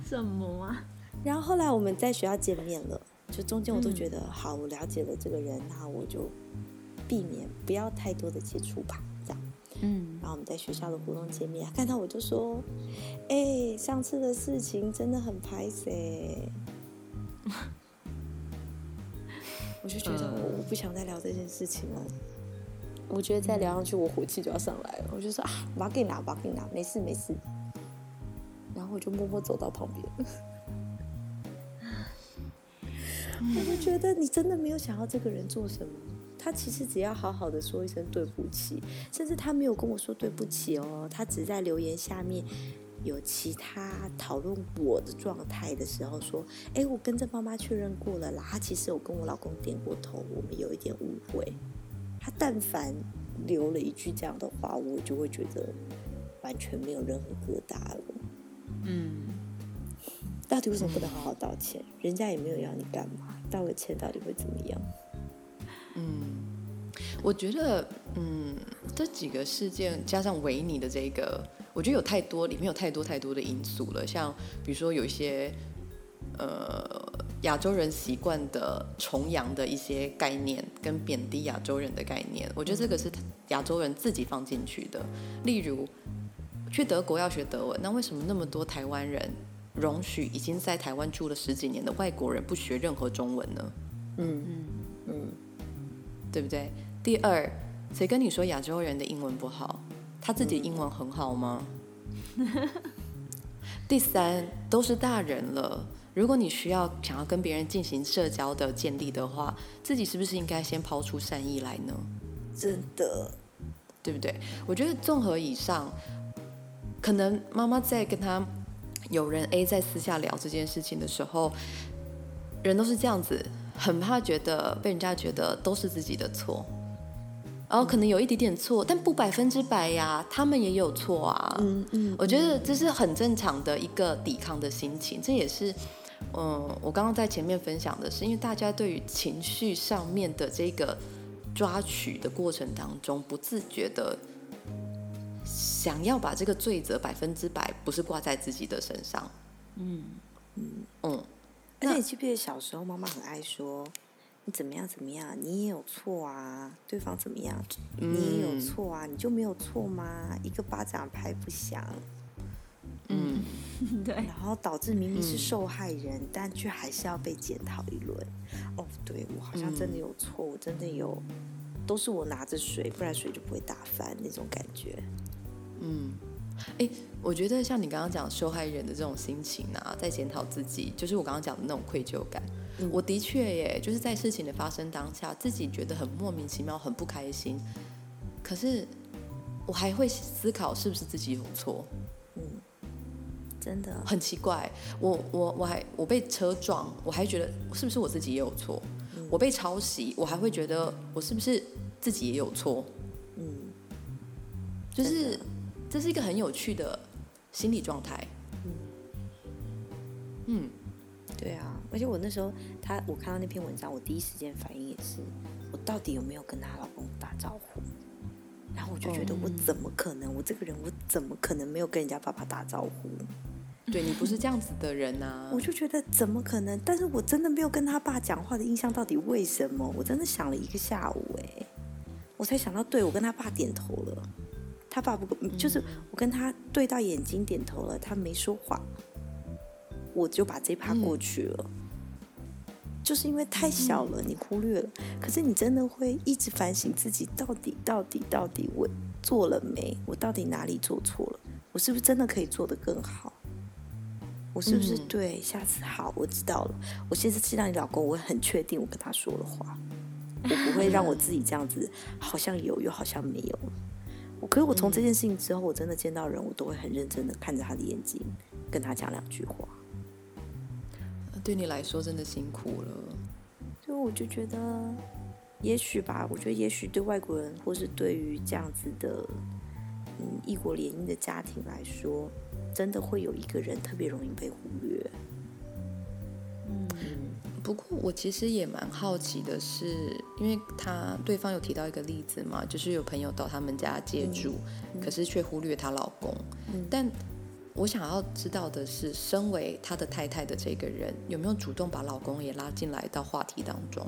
A: 什么啊？
C: 然后后来我们在学校见面了，就中间我都觉得、嗯、好，我了解了这个人，那我就避免不要太多的接触吧，这样。
A: 嗯。
C: 然后我们在学校的活动见面，看到我就说：“哎、欸，上次的事情真的很拍谢。”我就觉得我不想再聊这件事情了。我觉得再聊上去，我火气就要上来了。我就说啊，把给拿，把给拿，没事没事。然后我就默默走到旁边。我就觉得你真的没有想要这个人做什么。他其实只要好好的说一声对不起，甚至他没有跟我说对不起哦，他只在留言下面。有其他讨论我的状态的时候，说：“哎，我跟着妈妈确认过了啦。他其实有跟我老公点过头，我们有一点误会。他但凡留了一句这样的话，我就会觉得完全没有任何疙瘩了。
A: 嗯，
C: 到底为什么不能好好道歉？人家也没有要你干嘛，道个歉到底会怎么样？
B: 嗯，我觉得，嗯，这几个事件加上维尼的这个。”我觉得有太多，里面有太多太多的因素了。像比如说有一些，呃，亚洲人习惯的崇洋的一些概念，跟贬低亚洲人的概念，我觉得这个是亚洲人自己放进去的。例如，去德国要学德文，那为什么那么多台湾人容许已经在台湾住了十几年的外国人不学任何中文呢？
C: 嗯嗯嗯，
B: 对不对？第二。谁跟你说亚洲人的英文不好？他自己英文很好吗？嗯、第三，都是大人了，如果你需要想要跟别人进行社交的建立的话，自己是不是应该先抛出善意来呢？
C: 真的，
B: 对不对？我觉得综合以上，可能妈妈在跟他有人 A 在私下聊这件事情的时候，人都是这样子，很怕觉得被人家觉得都是自己的错。然后可能有一点点错，但不百分之百呀，他们也有错啊。嗯嗯，我觉得这是很正常的一个抵抗的心情，这也是，嗯，我刚刚在前面分享的是，因为大家对于情绪上面的这个抓取的过程当中，不自觉的想要把这个罪责百分之百不是挂在自己的身上。嗯嗯嗯，
C: 而且你记不记得小时候妈妈很爱说。你怎么样？怎么样？你也有错啊！对方怎么样？你也有错啊！你就没有错吗？一个巴掌拍不响。
A: 嗯，对。
C: 然后导致明明是受害人，嗯、但却还是要被检讨一轮。哦，对，我好像真的有错，嗯、我真的有，都是我拿着水，不然水就不会打翻那种感觉。
B: 嗯，哎，我觉得像你刚刚讲受害人的这种心情啊，在检讨自己，就是我刚刚讲的那种愧疚感。我的确耶，就是在事情的发生当下，自己觉得很莫名其妙，很不开心。可是我还会思考是不是自己有错？
C: 嗯，真的
B: 很奇怪。我我我还我被车撞，我还觉得是不是我自己也有错？嗯，我被抄袭，我还会觉得我是不是自己也有错？嗯，就是这是一个很有趣的心理状态。嗯。
C: 嗯对啊，而且我那时候他我看到那篇文章，我第一时间反应也是，我到底有没有跟她老公打招呼？然后我就觉得我怎么可能？我这个人我怎么可能没有跟人家爸爸打招呼？
B: 对，你不是这样子的人啊！
C: 我就觉得怎么可能？但是我真的没有跟他爸讲话的印象，到底为什么？我真的想了一个下午，哎，我才想到，对，我跟他爸点头了，他爸不就是我跟他对到眼睛点头了，他没说话。我就把这趴过去了，嗯，就是因为太小了，你忽略了。可是你真的会一直反省自己，到底、到底、到底我做了没？我到底哪里做错了？我是不是真的可以做得更好？我是不是对？下次好，我知道了。我现在知道你老公，我很确定我跟他说了话，我不会让我自己这样子，好像有又好像没有。可是我从这件事情之后，我真的见到人，我都会很认真的看着他的眼睛，跟他讲两句话。
B: 对你来说真的辛苦了，
C: 所以我就觉得，也许吧，我觉得也许对外国人，或是对于这样子的，嗯，异国联姻的家庭来说，真的会有一个人特别容易被忽略。
B: 嗯，不过我其实也蛮好奇的是，因为他对方有提到一个例子嘛，就是有朋友到他们家借住，嗯，可是却忽略她老公，嗯，但。我想要知道的是，身为他的太太的这个人，有没有主动把老公也拉进来到话题当中？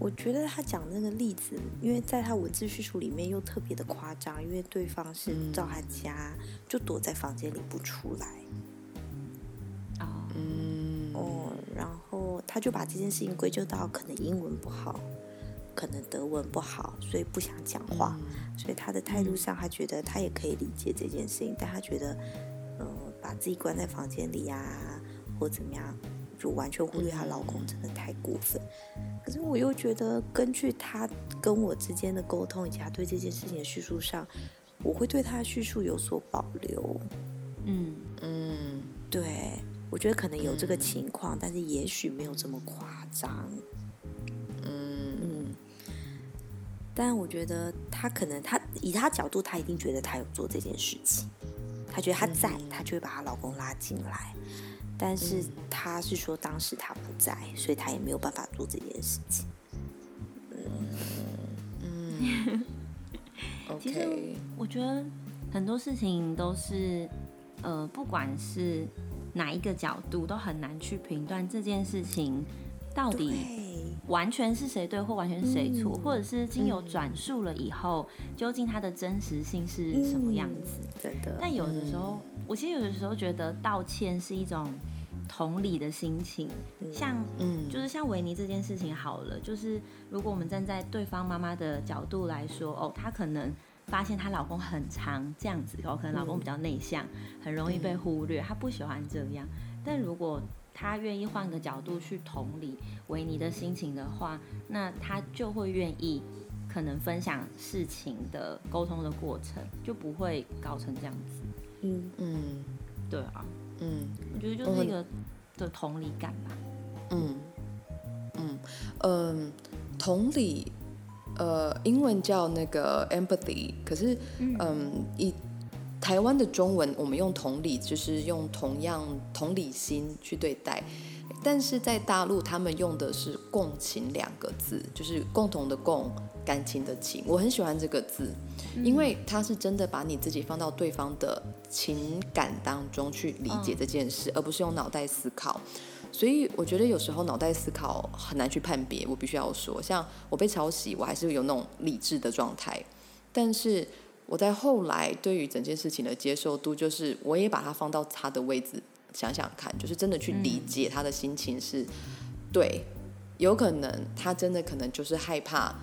C: 我觉得他讲那个例子，因为在他文字叙述里面又特别的夸张，因为对方是到他家、嗯、就躲在房间里不出来。哦，嗯，哦，然后他就把这件事情归咎到可能英文不好。可能德文不好，所以不想讲话，嗯、所以他的态度上，他觉得他也可以理解这件事情，嗯、但他觉得，呃，把自己关在房间里呀、啊，或怎么样，就完全忽略她老公，真的太过分。嗯、可是我又觉得，根据他跟我之间的沟通，以及他对这件事情的叙述上，我会对他的叙述有所保留。嗯嗯，对，我觉得可能有这个情况，嗯、但是也许没有这么夸张。但我觉得他可能，他以他角度，他一定觉得他有做这件事情。他觉得他在，他就会把她老公拉进来。但是他是说当时他不在，所以他也没有办法做这件事情。
A: 嗯嗯。其实我觉得很多事情都是，呃，不管是哪一个角度，都很难去评断这件事情到底。完全是谁对，或完全是谁错，嗯、或者是经由转述了以后，嗯、究竟它的真实性是什么样子？
C: 真的。
A: 但有的时候，嗯、我其实有的时候觉得道歉是一种同理的心情，像，嗯，就是像维尼这件事情好了，就是如果我们站在对方妈妈的角度来说，哦，她可能发现她老公很长这样子，哦，可能老公比较内向，很容易被忽略，她不喜欢这样。但如果她愿意换个角度去同理维尼的心情的话，那他就会愿意可能分享事情的沟通的过程，就不会搞成这样子。
C: 嗯嗯，
A: 对啊。嗯，我觉得就是一个的同理感吧。
B: 嗯嗯嗯，同理，呃，英文叫那个 empathy，可是嗯，嗯，以台湾的中文，我们用同理就是用同样同理心去对待，但是在大陆他们用的是共情两个字，就是共同的共，感情的情。我很喜欢这个字。因为它是真的把你自己放到对方的情感当中去理解这件事，而不是用脑袋思考。所以我觉得有时候脑袋思考很难去判别。我必须要说，像我被抄袭，我还是有那种理智的状态。但是我在后来对于整件事情的接受度，就是我也把它放到他的位置想想看，就是真的去理解他的心情是，对，有可能他真的可能就是害怕。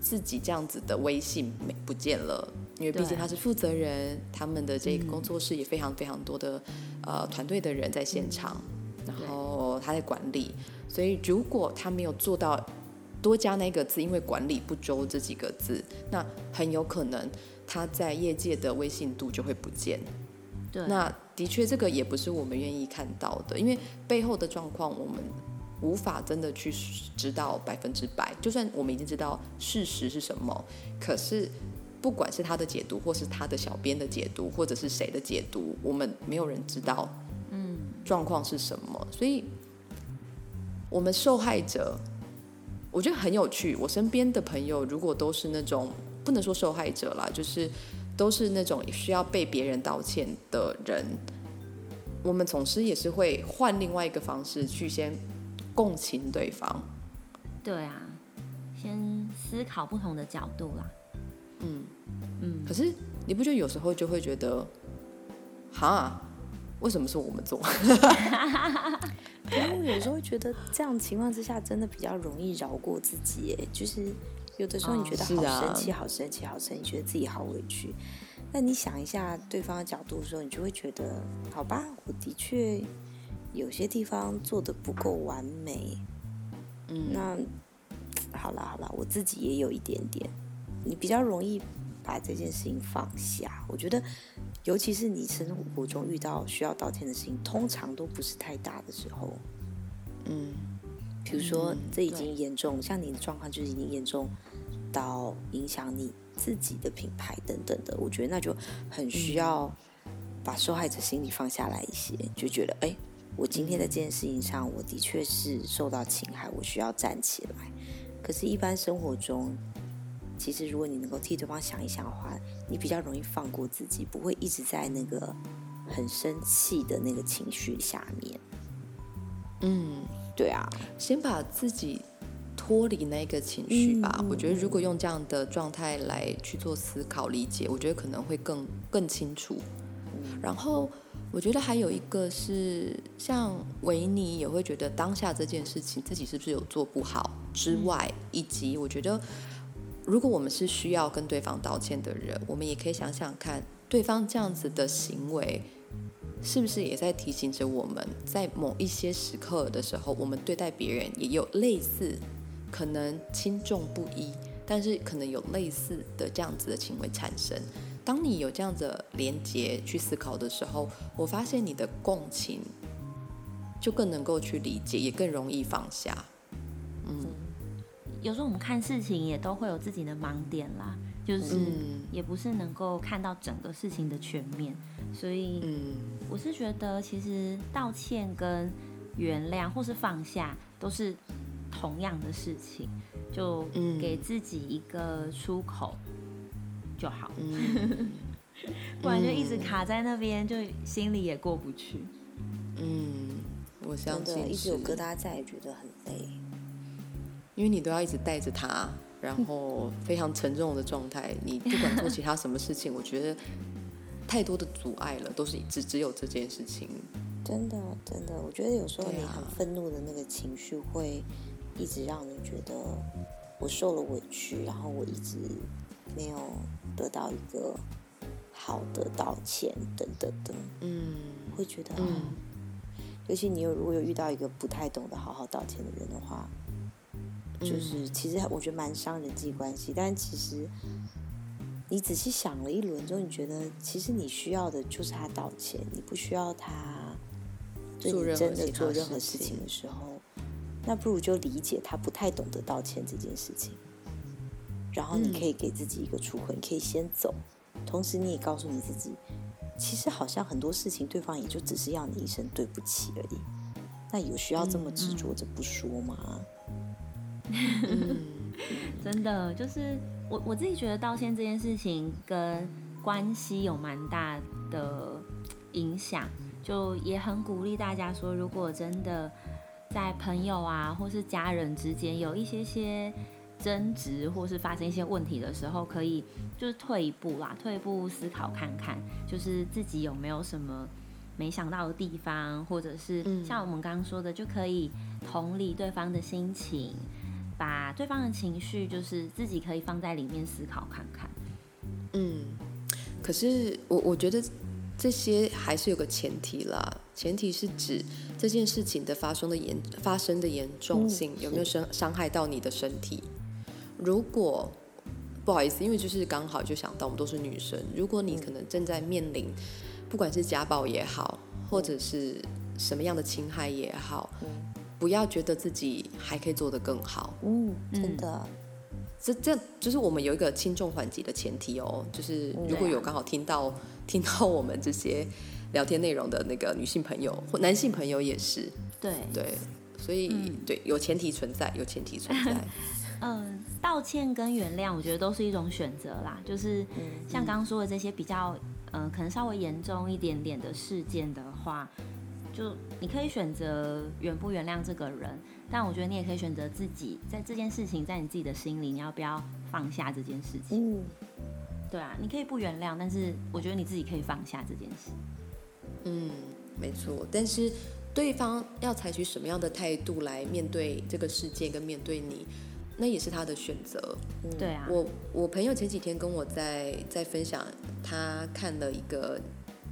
B: 自己这样子的微信没不见了，因为毕竟他是负责人，他们的这个工作室也非常非常多的呃团队的人在现场，然后他在管理，所以如果他没有做到多加那个字，因为管理不周这几个字，那很有可能他在业界的威信度就会不见。
A: 对，
B: 那的确这个也不是我们愿意看到的，因为背后的状况我们。无法真的去知道百分之百，就算我们已经知道事实是什么，可是不管是他的解读，或是他的小编的解读，或者是谁的解读，我们没有人知道，嗯，状况是什么。所以，我们受害者，我觉得很有趣。我身边的朋友，如果都是那种不能说受害者啦，就是都是那种需要被别人道歉的人，我们总是也是会换另外一个方式去先。共情对方，
A: 对啊，先思考不同的角度啦。
B: 嗯嗯，可是你不觉得有时候就会觉得，哈，为什么是我们做？
C: 因为我有时候会觉得这样情况之下，真的比较容易饶过自己。哎，就是有的时候你觉得好生气，好生气，好生气，觉得自己好委屈。那你想一下对方的角度的时候，你就会觉得，好吧，我的确。有些地方做的不够完美，嗯，那好了好了，我自己也有一点点。你比较容易把这件事情放下，我觉得，尤其是你生活中遇到需要道歉的事情，通常都不是太大的时候，嗯，比如说这已经严重，像你的状况就是已经严重到影响你自己的品牌等等的，我觉得那就很需要把受害者心理放下来一些，就觉得哎。我今天在这件事情上，我的确是受到侵害，我需要站起来。可是，一般生活中，其实如果你能够替对方想一想的话，你比较容易放过自己，不会一直在那个很生气的那个情绪下面。
B: 嗯，
C: 对啊，
B: 先把自己脱离那个情绪吧。嗯，我觉得，如果用这样的状态来去做思考理解，我觉得可能会更更清楚。然后。我觉得还有一个是，像维尼也会觉得当下这件事情自己是不是有做不好之外，以及我觉得，如果我们是需要跟对方道歉的人，我们也可以想想看，对方这样子的行为，是不是也在提醒着我们在某一些时刻的时候，我们对待别人也有类似，可能轻重不一，但是可能有类似的这样子的行为产生。当你有这样子连接去思考的时候，我发现你的共情就更能够去理解，也更容易放下。嗯，
A: 有时候我们看事情也都会有自己的盲点啦，就是也不是能够看到整个事情的全面，所以嗯，我是觉得其实道歉跟原谅或是放下都是同样的事情，就给自己一个出口。就好，嗯、不然就一直卡在那边，就心里也过不去。
B: 嗯，我相信
C: 一直有疙瘩在，也觉得很累。
B: 因为你都要一直带着他，然后非常沉重的状态。你不管做其他什么事情，我觉得太多的阻碍了，都是只只有这件事情
C: 真的真的，我觉得有时候你很愤怒的那个情绪会一直让你觉得我受了委屈，然后我一直没有得到一个好的道歉等等的，
B: 嗯，
C: 会觉得，
B: 嗯，
C: 尤其你有如果有遇到一个不太懂得好好道歉的人的话，就是其实我觉得蛮伤人际关系，但其实。你仔细想了一轮之后，你觉得其实你需要的就是他道歉，你不需要他对你真的做任何事情的时候，那不如就理解他不太懂得道歉这件事情，然后你可以给自己一个出口，你可以先走，同时你也告诉你自己，其实好像很多事情对方也就只是要你一声对不起而已，那有需要这么执着着不说吗？
A: 嗯，真的就是。我我自己觉得道歉这件事情跟关系有蛮大的影响，就也很鼓励大家说，如果真的在朋友啊或是家人之间有一些些争执，或是发生一些问题的时候，可以就是退一步啦，退一步思考看看，就是自己有没有什么没想到的地方，或者是像我们刚刚说的，就可以同理对方的心情。把对方的情绪，就是自己可以放在里面思考看看。
B: 嗯，可是我我觉得这些还是有个前提啦，前提是指这件事情的发生的严发生的严重性，有没有伤伤害到你的身体。如果不好意思，因为就是刚好就想到我们都是女生，如果你可能正在面临不管是家暴也好，或者是什么样的侵害也好。不要觉得自己还可以做得更好。
C: 嗯，真的，
B: 这这就是我们有一个轻重缓急的前提哦。就是如果有刚好听到、嗯、听到我们这些聊天内容的那个女性朋友或男性朋友也是，
A: 对
B: 对，所以、嗯、对有前提存在，有前提存在。
A: 嗯，道歉跟原谅，我觉得都是一种选择啦。就是像刚刚说的这些比较，嗯、呃，可能稍微严重一点点的事件的话。就你可以选择原不原谅这个人，但我觉得你也可以选择自己在这件事情，在你自己的心里，你要不要放下这件事情？嗯，对啊，你可以不原谅，但是我觉得你自己可以放下这件事。
B: 嗯，没错。但是对方要采取什么样的态度来面对这个世界跟面对你，那也是他的选择。
A: 嗯，对啊。
B: 我我朋友前几天跟我在在分享，他看了一个。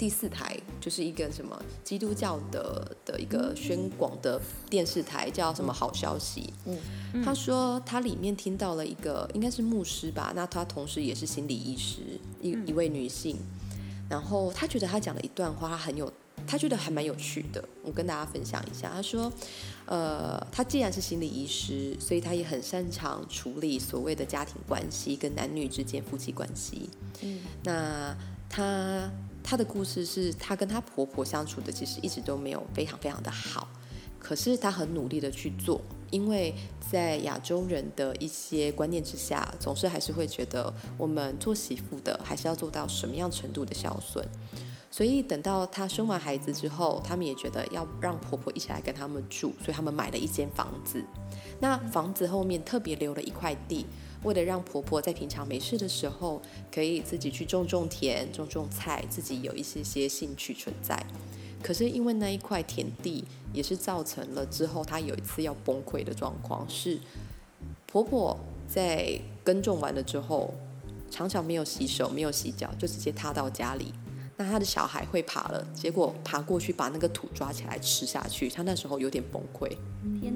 B: 第四台就是一个什么基督教的的一个宣广的电视台，叫什么好消息。嗯，他说他里面听到了一个应该是牧师吧，那他同时也是心理医师，一一位女性。然后他觉得他讲了一段话，他很有，他觉得还蛮有趣的。我跟大家分享一下，他说，呃，他既然是心理医师，所以他也很擅长处理所谓的家庭关系跟男女之间夫妻关系。嗯，那他。她的故事是，她跟她婆婆相处的其实一直都没有非常非常的好，可是她很努力的去做，因为在亚洲人的一些观念之下，总是还是会觉得我们做媳妇的还是要做到什么样程度的孝顺，所以等到她生完孩子之后，他们也觉得要让婆婆一起来跟他们住，所以他们买了一间房子，那房子后面特别留了一块地。为了让婆婆在平常没事的时候，可以自己去种种田、种种菜，自己有一些些兴趣存在。可是因为那一块田地，也是造成了之后她有一次要崩溃的状况，是婆婆在耕种完了之后，常常没有洗手、没有洗脚，就直接踏到家里。那她的小孩会爬了，结果爬过去把那个土抓起来吃下去，她那时候有点崩溃。
A: 天！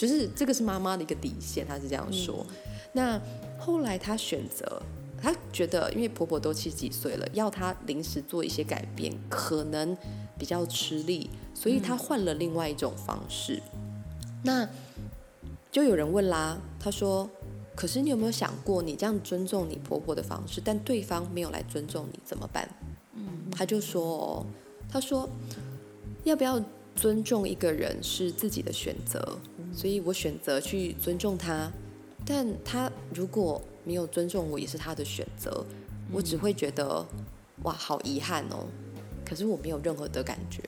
B: 就是这个是妈妈的一个底线，她是这样说。嗯、那后来她选择，她觉得因为婆婆都七十几岁了，要她临时做一些改变，可能比较吃力，所以她换了另外一种方式。嗯、那就有人问啦，她说：“可是你有没有想过，你这样尊重你婆婆的方式，但对方没有来尊重你怎么办？”嗯，她就说：“她说要不要尊重一个人是自己的选择。”所以我选择去尊重他，但他如果没有尊重我，也是他的选择。我只会觉得，哇，好遗憾哦。可是我没有任何的感觉，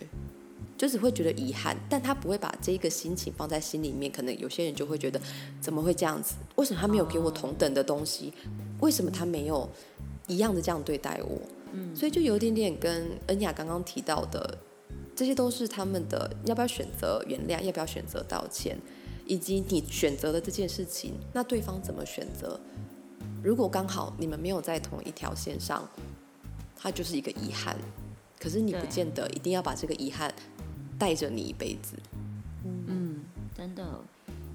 B: 就只会觉得遗憾。但他不会把这个心情放在心里面。可能有些人就会觉得，怎么会这样子？为什么他没有给我同等的东西？为什么他没有一样的这样对待我？嗯，所以就有点点跟恩雅刚刚提到的。这些都是他们的要不要选择原谅，要不要选择道歉，以及你选择了这件事情，那对方怎么选择？如果刚好你们没有在同一条线上，它就是一个遗憾。可是你不见得一定要把这个遗憾带着你一辈子。
A: 嗯，真的。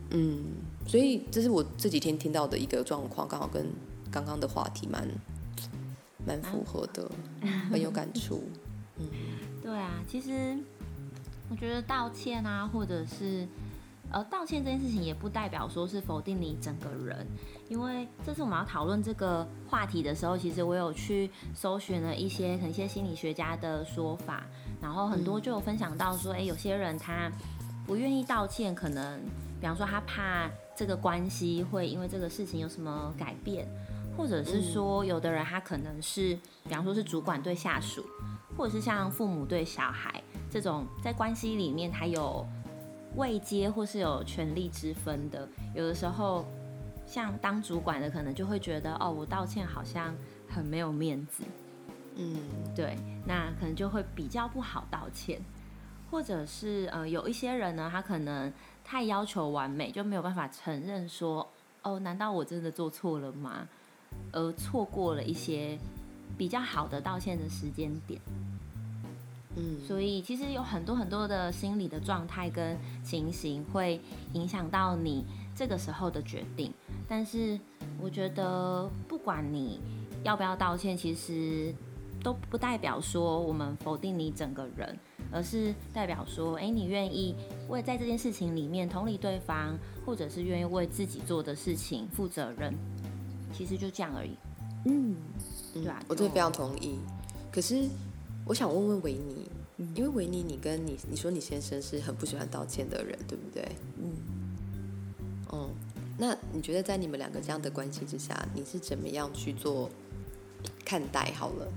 B: 嗯，所以这是我这几天听到的一个状况，刚好跟刚刚的话题蛮蛮符合的，很有感触。嗯，
A: 对啊，其实我觉得道歉啊，或者是。呃，道歉这件事情也不代表说是否定你整个人，因为这次我们要讨论这个话题的时候，其实我有去搜寻了一些可能一些心理学家的说法，然后很多就有分享到说，哎，有些人他不愿意道歉，可能比方说他怕这个关系会因为这个事情有什么改变，或者是说有的人他可能是比方说是主管对下属，或者是像父母对小孩这种在关系里面他有。位阶或是有权力之分的，有的时候像当主管的，可能就会觉得哦，我道歉好像很没有面子，嗯，对，那可能就会比较不好道歉，或者是呃，有一些人呢，他可能太要求完美，就没有办法承认说，哦，难道我真的做错了吗？而错过了一些比较好的道歉的时间点。嗯，所以其实有很多很多的心理的状态跟情形会影响到你这个时候的决定。但是我觉得，不管你要不要道歉，其实都不代表说我们否定你整个人，而是代表说，哎，你愿意为在这件事情里面同理对方，或者是愿意为自己做的事情负责任。其实就这样而已。
B: 嗯，对啊，我真的非常同意。可是。我想问问维尼，因为维尼，你跟你你说你先生是很不喜欢道歉的人，对不对？嗯。哦，那你觉得在你们两个这样的关系之下，你是怎么样去做看待？好了，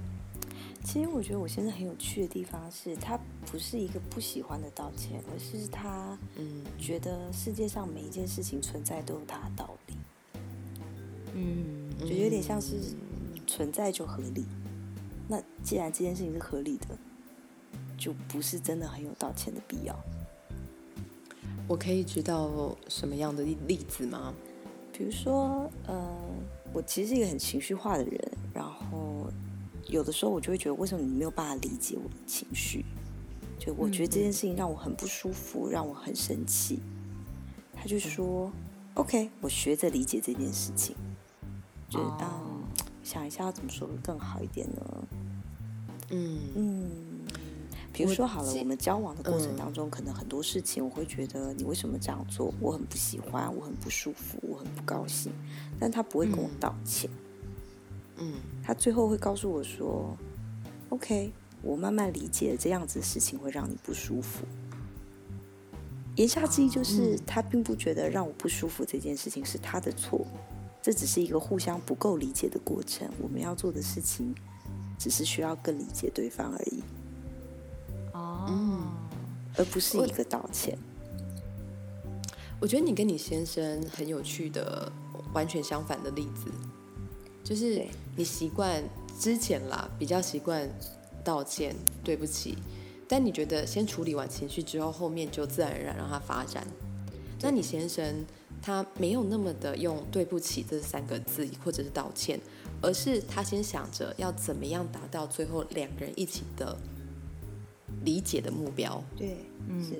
C: 其实我觉得我现在很有趣的地方是，他不是一个不喜欢的道歉，而是他嗯觉得世界上每一件事情存在都有它的道理。嗯，就有点像是存在就合理。那既然这件事情是合理的，就不是真的很有道歉的必要。
B: 我可以知道什么样的例子吗？
C: 比如说，呃，我其实是一个很情绪化的人，然后有的时候我就会觉得，为什么你没有办法理解我的情绪？就我觉得这件事情让我很不舒服，让我很生气。他就说：“OK，我学着理解这件事情。”就是当想一下要怎么说的更好一点呢？嗯嗯，比如说好了，我们交往的过程当中，可能很多事情我会觉得你为什么这样做，我很不喜欢，我很不舒服，我很不高兴，但他不会跟我道歉。嗯，他最后会告诉我说：“OK，我慢慢理解这样子的事情会让你不舒服。”言下之意就是他并不觉得让我不舒服这件事情是他的错，这只是一个互相不够理解的过程。我们要做的事情。只是需要更理解对方而已，哦，嗯，而不是一个道歉。
B: 我觉得你跟你先生很有趣的完全相反的例子，就是你习惯之前啦，比较习惯道歉，对不起，但你觉得先处理完情绪之后，后面就自然而然让它发展。那你先生他没有那么的用对不起这三个字，或者是道歉。而是他先想着要怎么样达到最后两个人一起的理解的目标。
C: 对，嗯，是，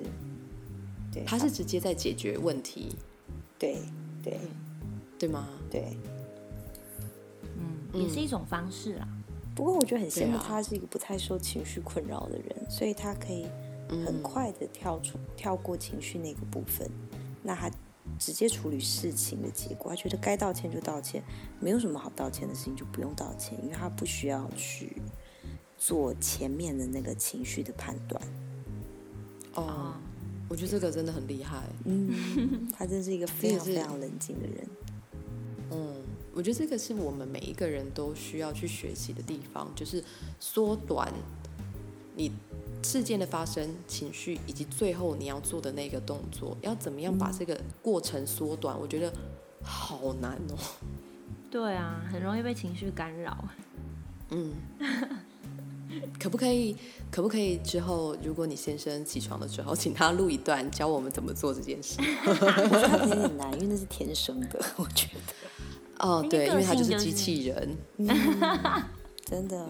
C: 对，
B: 他是直接在解决问题。
C: 对，对，
B: 对吗？
C: 对，
A: 嗯，也是一种方式啦。
C: 不过我觉得很羡慕他是一个不太受情绪困扰的人，所以他可以很快的跳出跳过情绪那个部分。那他。直接处理事情的结果，他觉得该道歉就道歉，没有什么好道歉的事情就不用道歉，因为他不需要去做前面的那个情绪的判断。
B: 哦，我觉得这个真的很厉害。
C: 嗯，他真是一个非常非常冷静的人。
B: 嗯，我觉得这个是我们每一个人都需要去学习的地方，就是缩短你。事件的发生、情绪以及最后你要做的那个动作，要怎么样把这个过程缩短？我觉得好难哦。
A: 对啊，很容易被情绪干扰。
B: 嗯，可不可以？可不可以之后，如果你先生起床的时候，请他录一段，教我们怎么做这件事？
C: 我觉得他有点难，因为那是天生的，我觉得。
B: 哦，对，因为他就是机器人。
C: 嗯、真的，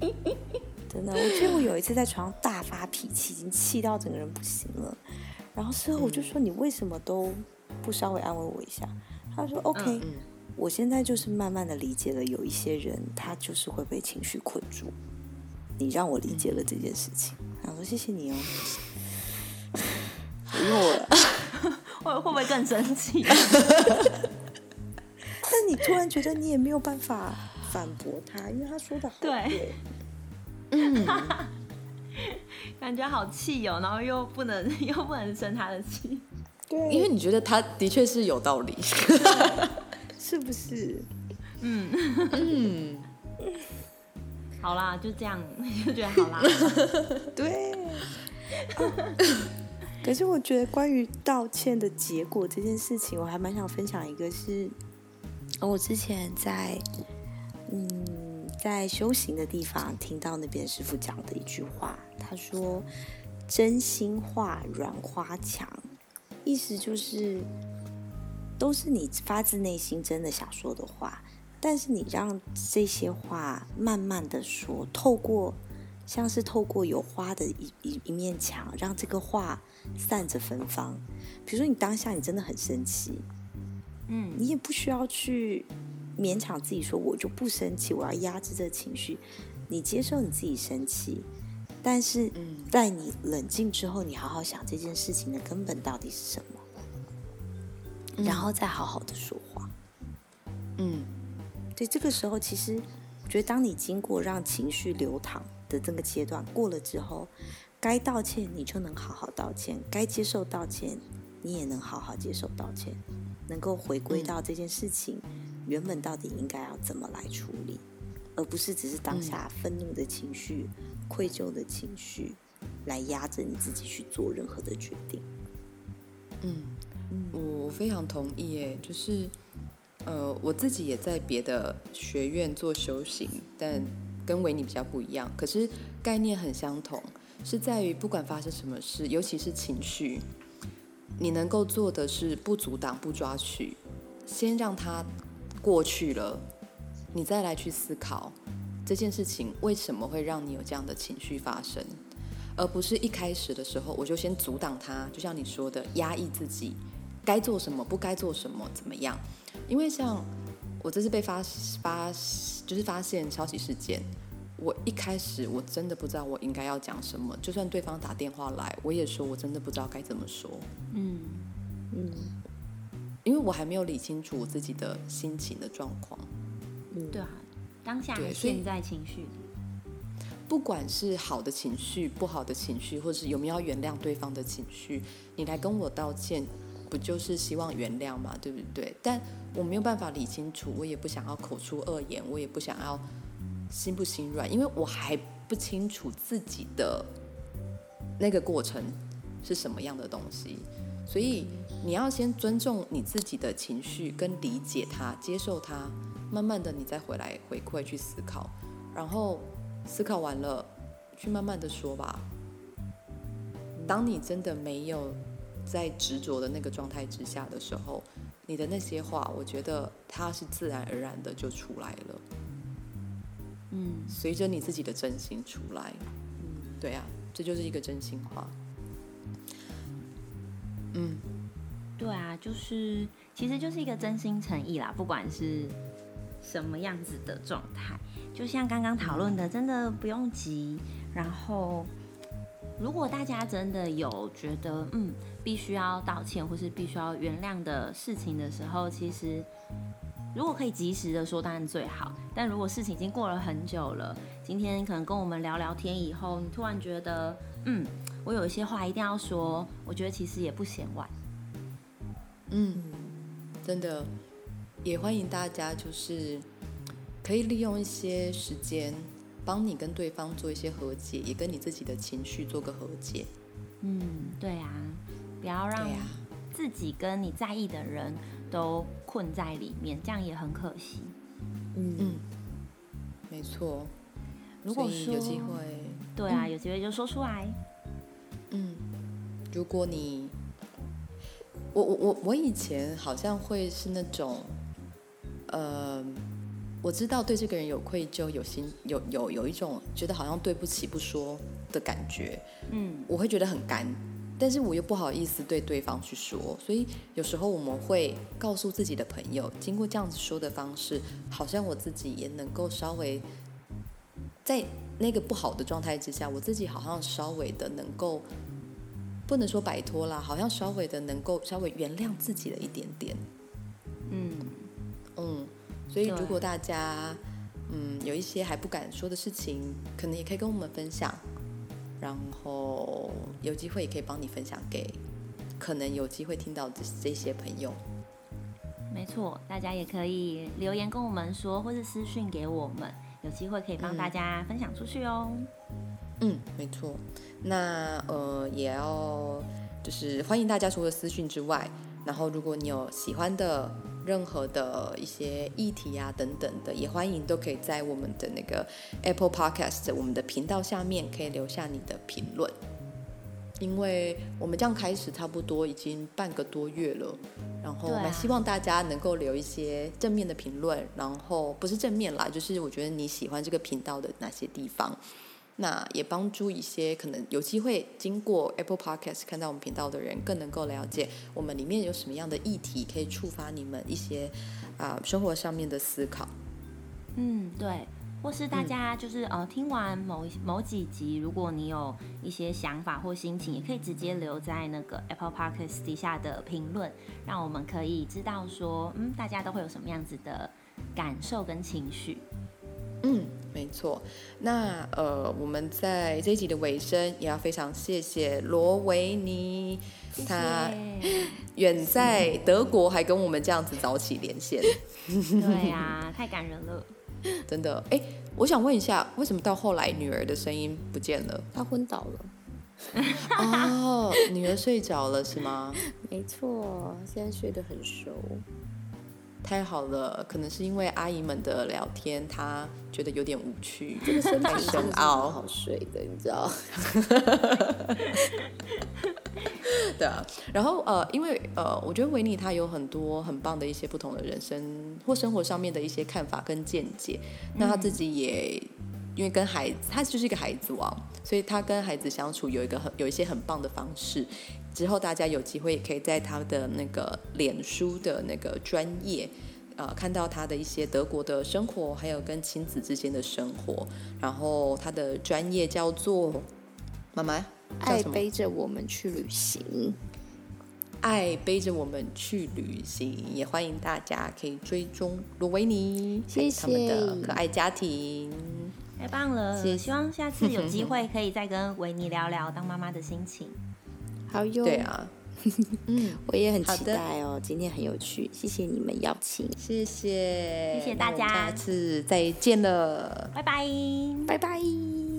C: 真的，我记得我有一次在床上大发脾气，已经气到整个人不行了。然后事后我就说：“你为什么都不稍微安慰我一下？”他说：“OK。嗯”我现在就是慢慢的理解了，有一些人他就是会被情绪困住。你让我理解了这件事情，然后说谢谢你哦。因为我 会
A: 会不会更生气？
C: 但你突然觉得你也没有办法反驳他，因为他说的好对。
A: 嗯，感觉好气哦，然后又不能 又不能生他的气。
C: 对，
B: 因为你觉得他的确是有道理。
C: 是不是？
A: 嗯嗯，好啦，就这样，就觉得好啦。
C: 对、啊。可是我觉得关于道歉的结果这件事情，我还蛮想分享一个是，我之前在嗯在修行的地方听到那边师傅讲的一句话，他说：“真心话软花墙”，意思就是。都是你发自内心真的想说的话，但是你让这些话慢慢的说，透过像是透过有花的一一一面墙，让这个话散着芬芳。比如说你当下你真的很生气，嗯，你也不需要去勉强自己说我就不生气，我要压制这情绪。你接受你自己生气，但是在你冷静之后，你好好想这件事情的根本到底是什么。然后再好好的说话。嗯，对，这个时候其实我觉得，当你经过让情绪流淌的这个阶段过了之后，该道歉你就能好好道歉，该接受道歉你也能好好接受道歉，能够回归到这件事情原本到底应该要怎么来处理，而不是只是当下愤怒的情绪、愧疚的情绪来压着你自己去做任何的决定。
B: 嗯。我我非常同意耶，就是，呃，我自己也在别的学院做修行，但跟维尼比较不一样。可是概念很相同，是在于不管发生什么事，尤其是情绪，你能够做的是不阻挡、不抓取，先让它过去了，你再来去思考这件事情为什么会让你有这样的情绪发生，而不是一开始的时候我就先阻挡它，就像你说的，压抑自己。该做什么，不该做什么，怎么样？因为像我这次被发发，就是发现消息事件，我一开始我真的不知道我应该要讲什么，就算对方打电话来，我也说我真的不知道该怎么说。嗯嗯，因为我还没有理清楚我自己的心情的状况。
A: 嗯，对啊，当下现在情绪，
B: 不管是好的情绪、不好的情绪，或是有没有要原谅对方的情绪，你来跟我道歉。不就是希望原谅嘛，对不对？但我没有办法理清楚，我也不想要口出恶言，我也不想要心不心软，因为我还不清楚自己的那个过程是什么样的东西。所以你要先尊重你自己的情绪，跟理解它，接受它，慢慢的你再回来回馈去思考，然后思考完了，去慢慢的说吧。当你真的没有。在执着的那个状态之下的时候，你的那些话，我觉得它是自然而然的就出来了。嗯，随着你自己的真心出来。嗯，对啊，这就是一个真心话。嗯，
A: 对啊，就是其实就是一个真心诚意啦，不管是什么样子的状态，就像刚刚讨论的，真的不用急。然后，如果大家真的有觉得，嗯。必须要道歉或是必须要原谅的事情的时候，其实如果可以及时的说，当然最好。但如果事情已经过了很久了，今天可能跟我们聊聊天以后，你突然觉得，嗯，我有一些话一定要说，我觉得其实也不嫌晚。
B: 嗯，真的，也欢迎大家就是可以利用一些时间，帮你跟对方做一些和解，也跟你自己的情绪做个和解。
A: 嗯，对啊。不要让自己跟你在意的人都困在里面，这样也很可惜。
B: 嗯嗯，没错。
A: 如果说
B: 有机会，
A: 对啊，有机会就说出来。
B: 嗯，如果你，我我我我以前好像会是那种，呃，我知道对这个人有愧疚，有心有有有一种觉得好像对不起不说的感觉，嗯，我会觉得很干。但是我又不好意思对对方去说，所以有时候我们会告诉自己的朋友，经过这样子说的方式，好像我自己也能够稍微在那个不好的状态之下，我自己好像稍微的能够，不能说摆脱啦，好像稍微的能够稍微原谅自己了一点点。嗯嗯，所以如果大家嗯有一些还不敢说的事情，可能也可以跟我们分享。然后有机会也可以帮你分享给可能有机会听到这这些朋友。
A: 没错，大家也可以留言跟我们说，或是私讯给我们，有机会可以帮大家分享出去哦。
B: 嗯，没错。那呃，也要就是欢迎大家除了私讯之外，然后如果你有喜欢的。任何的一些议题啊等等的，也欢迎都可以在我们的那个 Apple Podcast 我们的频道下面可以留下你的评论，因为我们这样开始差不多已经半个多月了，然后我们希望大家能够留一些正面的评论，然后不是正面啦，就是我觉得你喜欢这个频道的哪些地方。那也帮助一些可能有机会经过 Apple Podcast 看到我们频道的人，更能够了解我们里面有什么样的议题可以触发你们一些啊、呃、生活上面的思考。
A: 嗯，对，或是大家就是、呃听完某某几集，如果你有一些想法或心情，也可以直接留在那个 Apple Podcast 底下的评论，让我们可以知道说，嗯，大家都会有什么样子的感受跟情绪。
B: 嗯，没错。那呃，我们在这一集的尾声，也要非常谢谢罗维尼，谢谢他 远在德国还跟我们这样子早起连线。
A: 对呀、啊，太感人了，
B: 真的。哎，我想问一下，为什么到后来女儿的声音不见了？
C: 她昏倒了。
B: 哦，女儿睡着了是吗？
C: 没错，现在睡得很熟。
B: 太好了，可能是因为阿姨们的聊天，她觉得有点无趣，
C: 这个身体深奥，好睡的，你知道？
B: 对啊，然后呃，因为呃，我觉得维尼他有很多很棒的一些不同的人生或生活上面的一些看法跟见解，嗯、那他自己也因为跟孩子，他就是一个孩子王，所以他跟孩子相处有一个很有一些很棒的方式。之后大家有机会也可以在他的那个脸书的那个专业，呃，看到他的一些德国的生活，还有跟亲子之间的生活。然后他的专业叫做妈妈
C: 爱背着我们去旅行，
B: 爱背着我们去旅行，也欢迎大家可以追踪罗维尼，谢谢他们的可爱家庭，
A: 太棒了！也希望下次有机会可以再跟维尼聊聊当妈妈的心情。
C: 好哟，
B: 对啊，
C: 嗯，我也很期待哦。今天很有趣，谢谢你们邀请，
B: 谢谢，
A: 谢谢大家，
B: 下次再见了，
A: 拜拜，
C: 拜拜。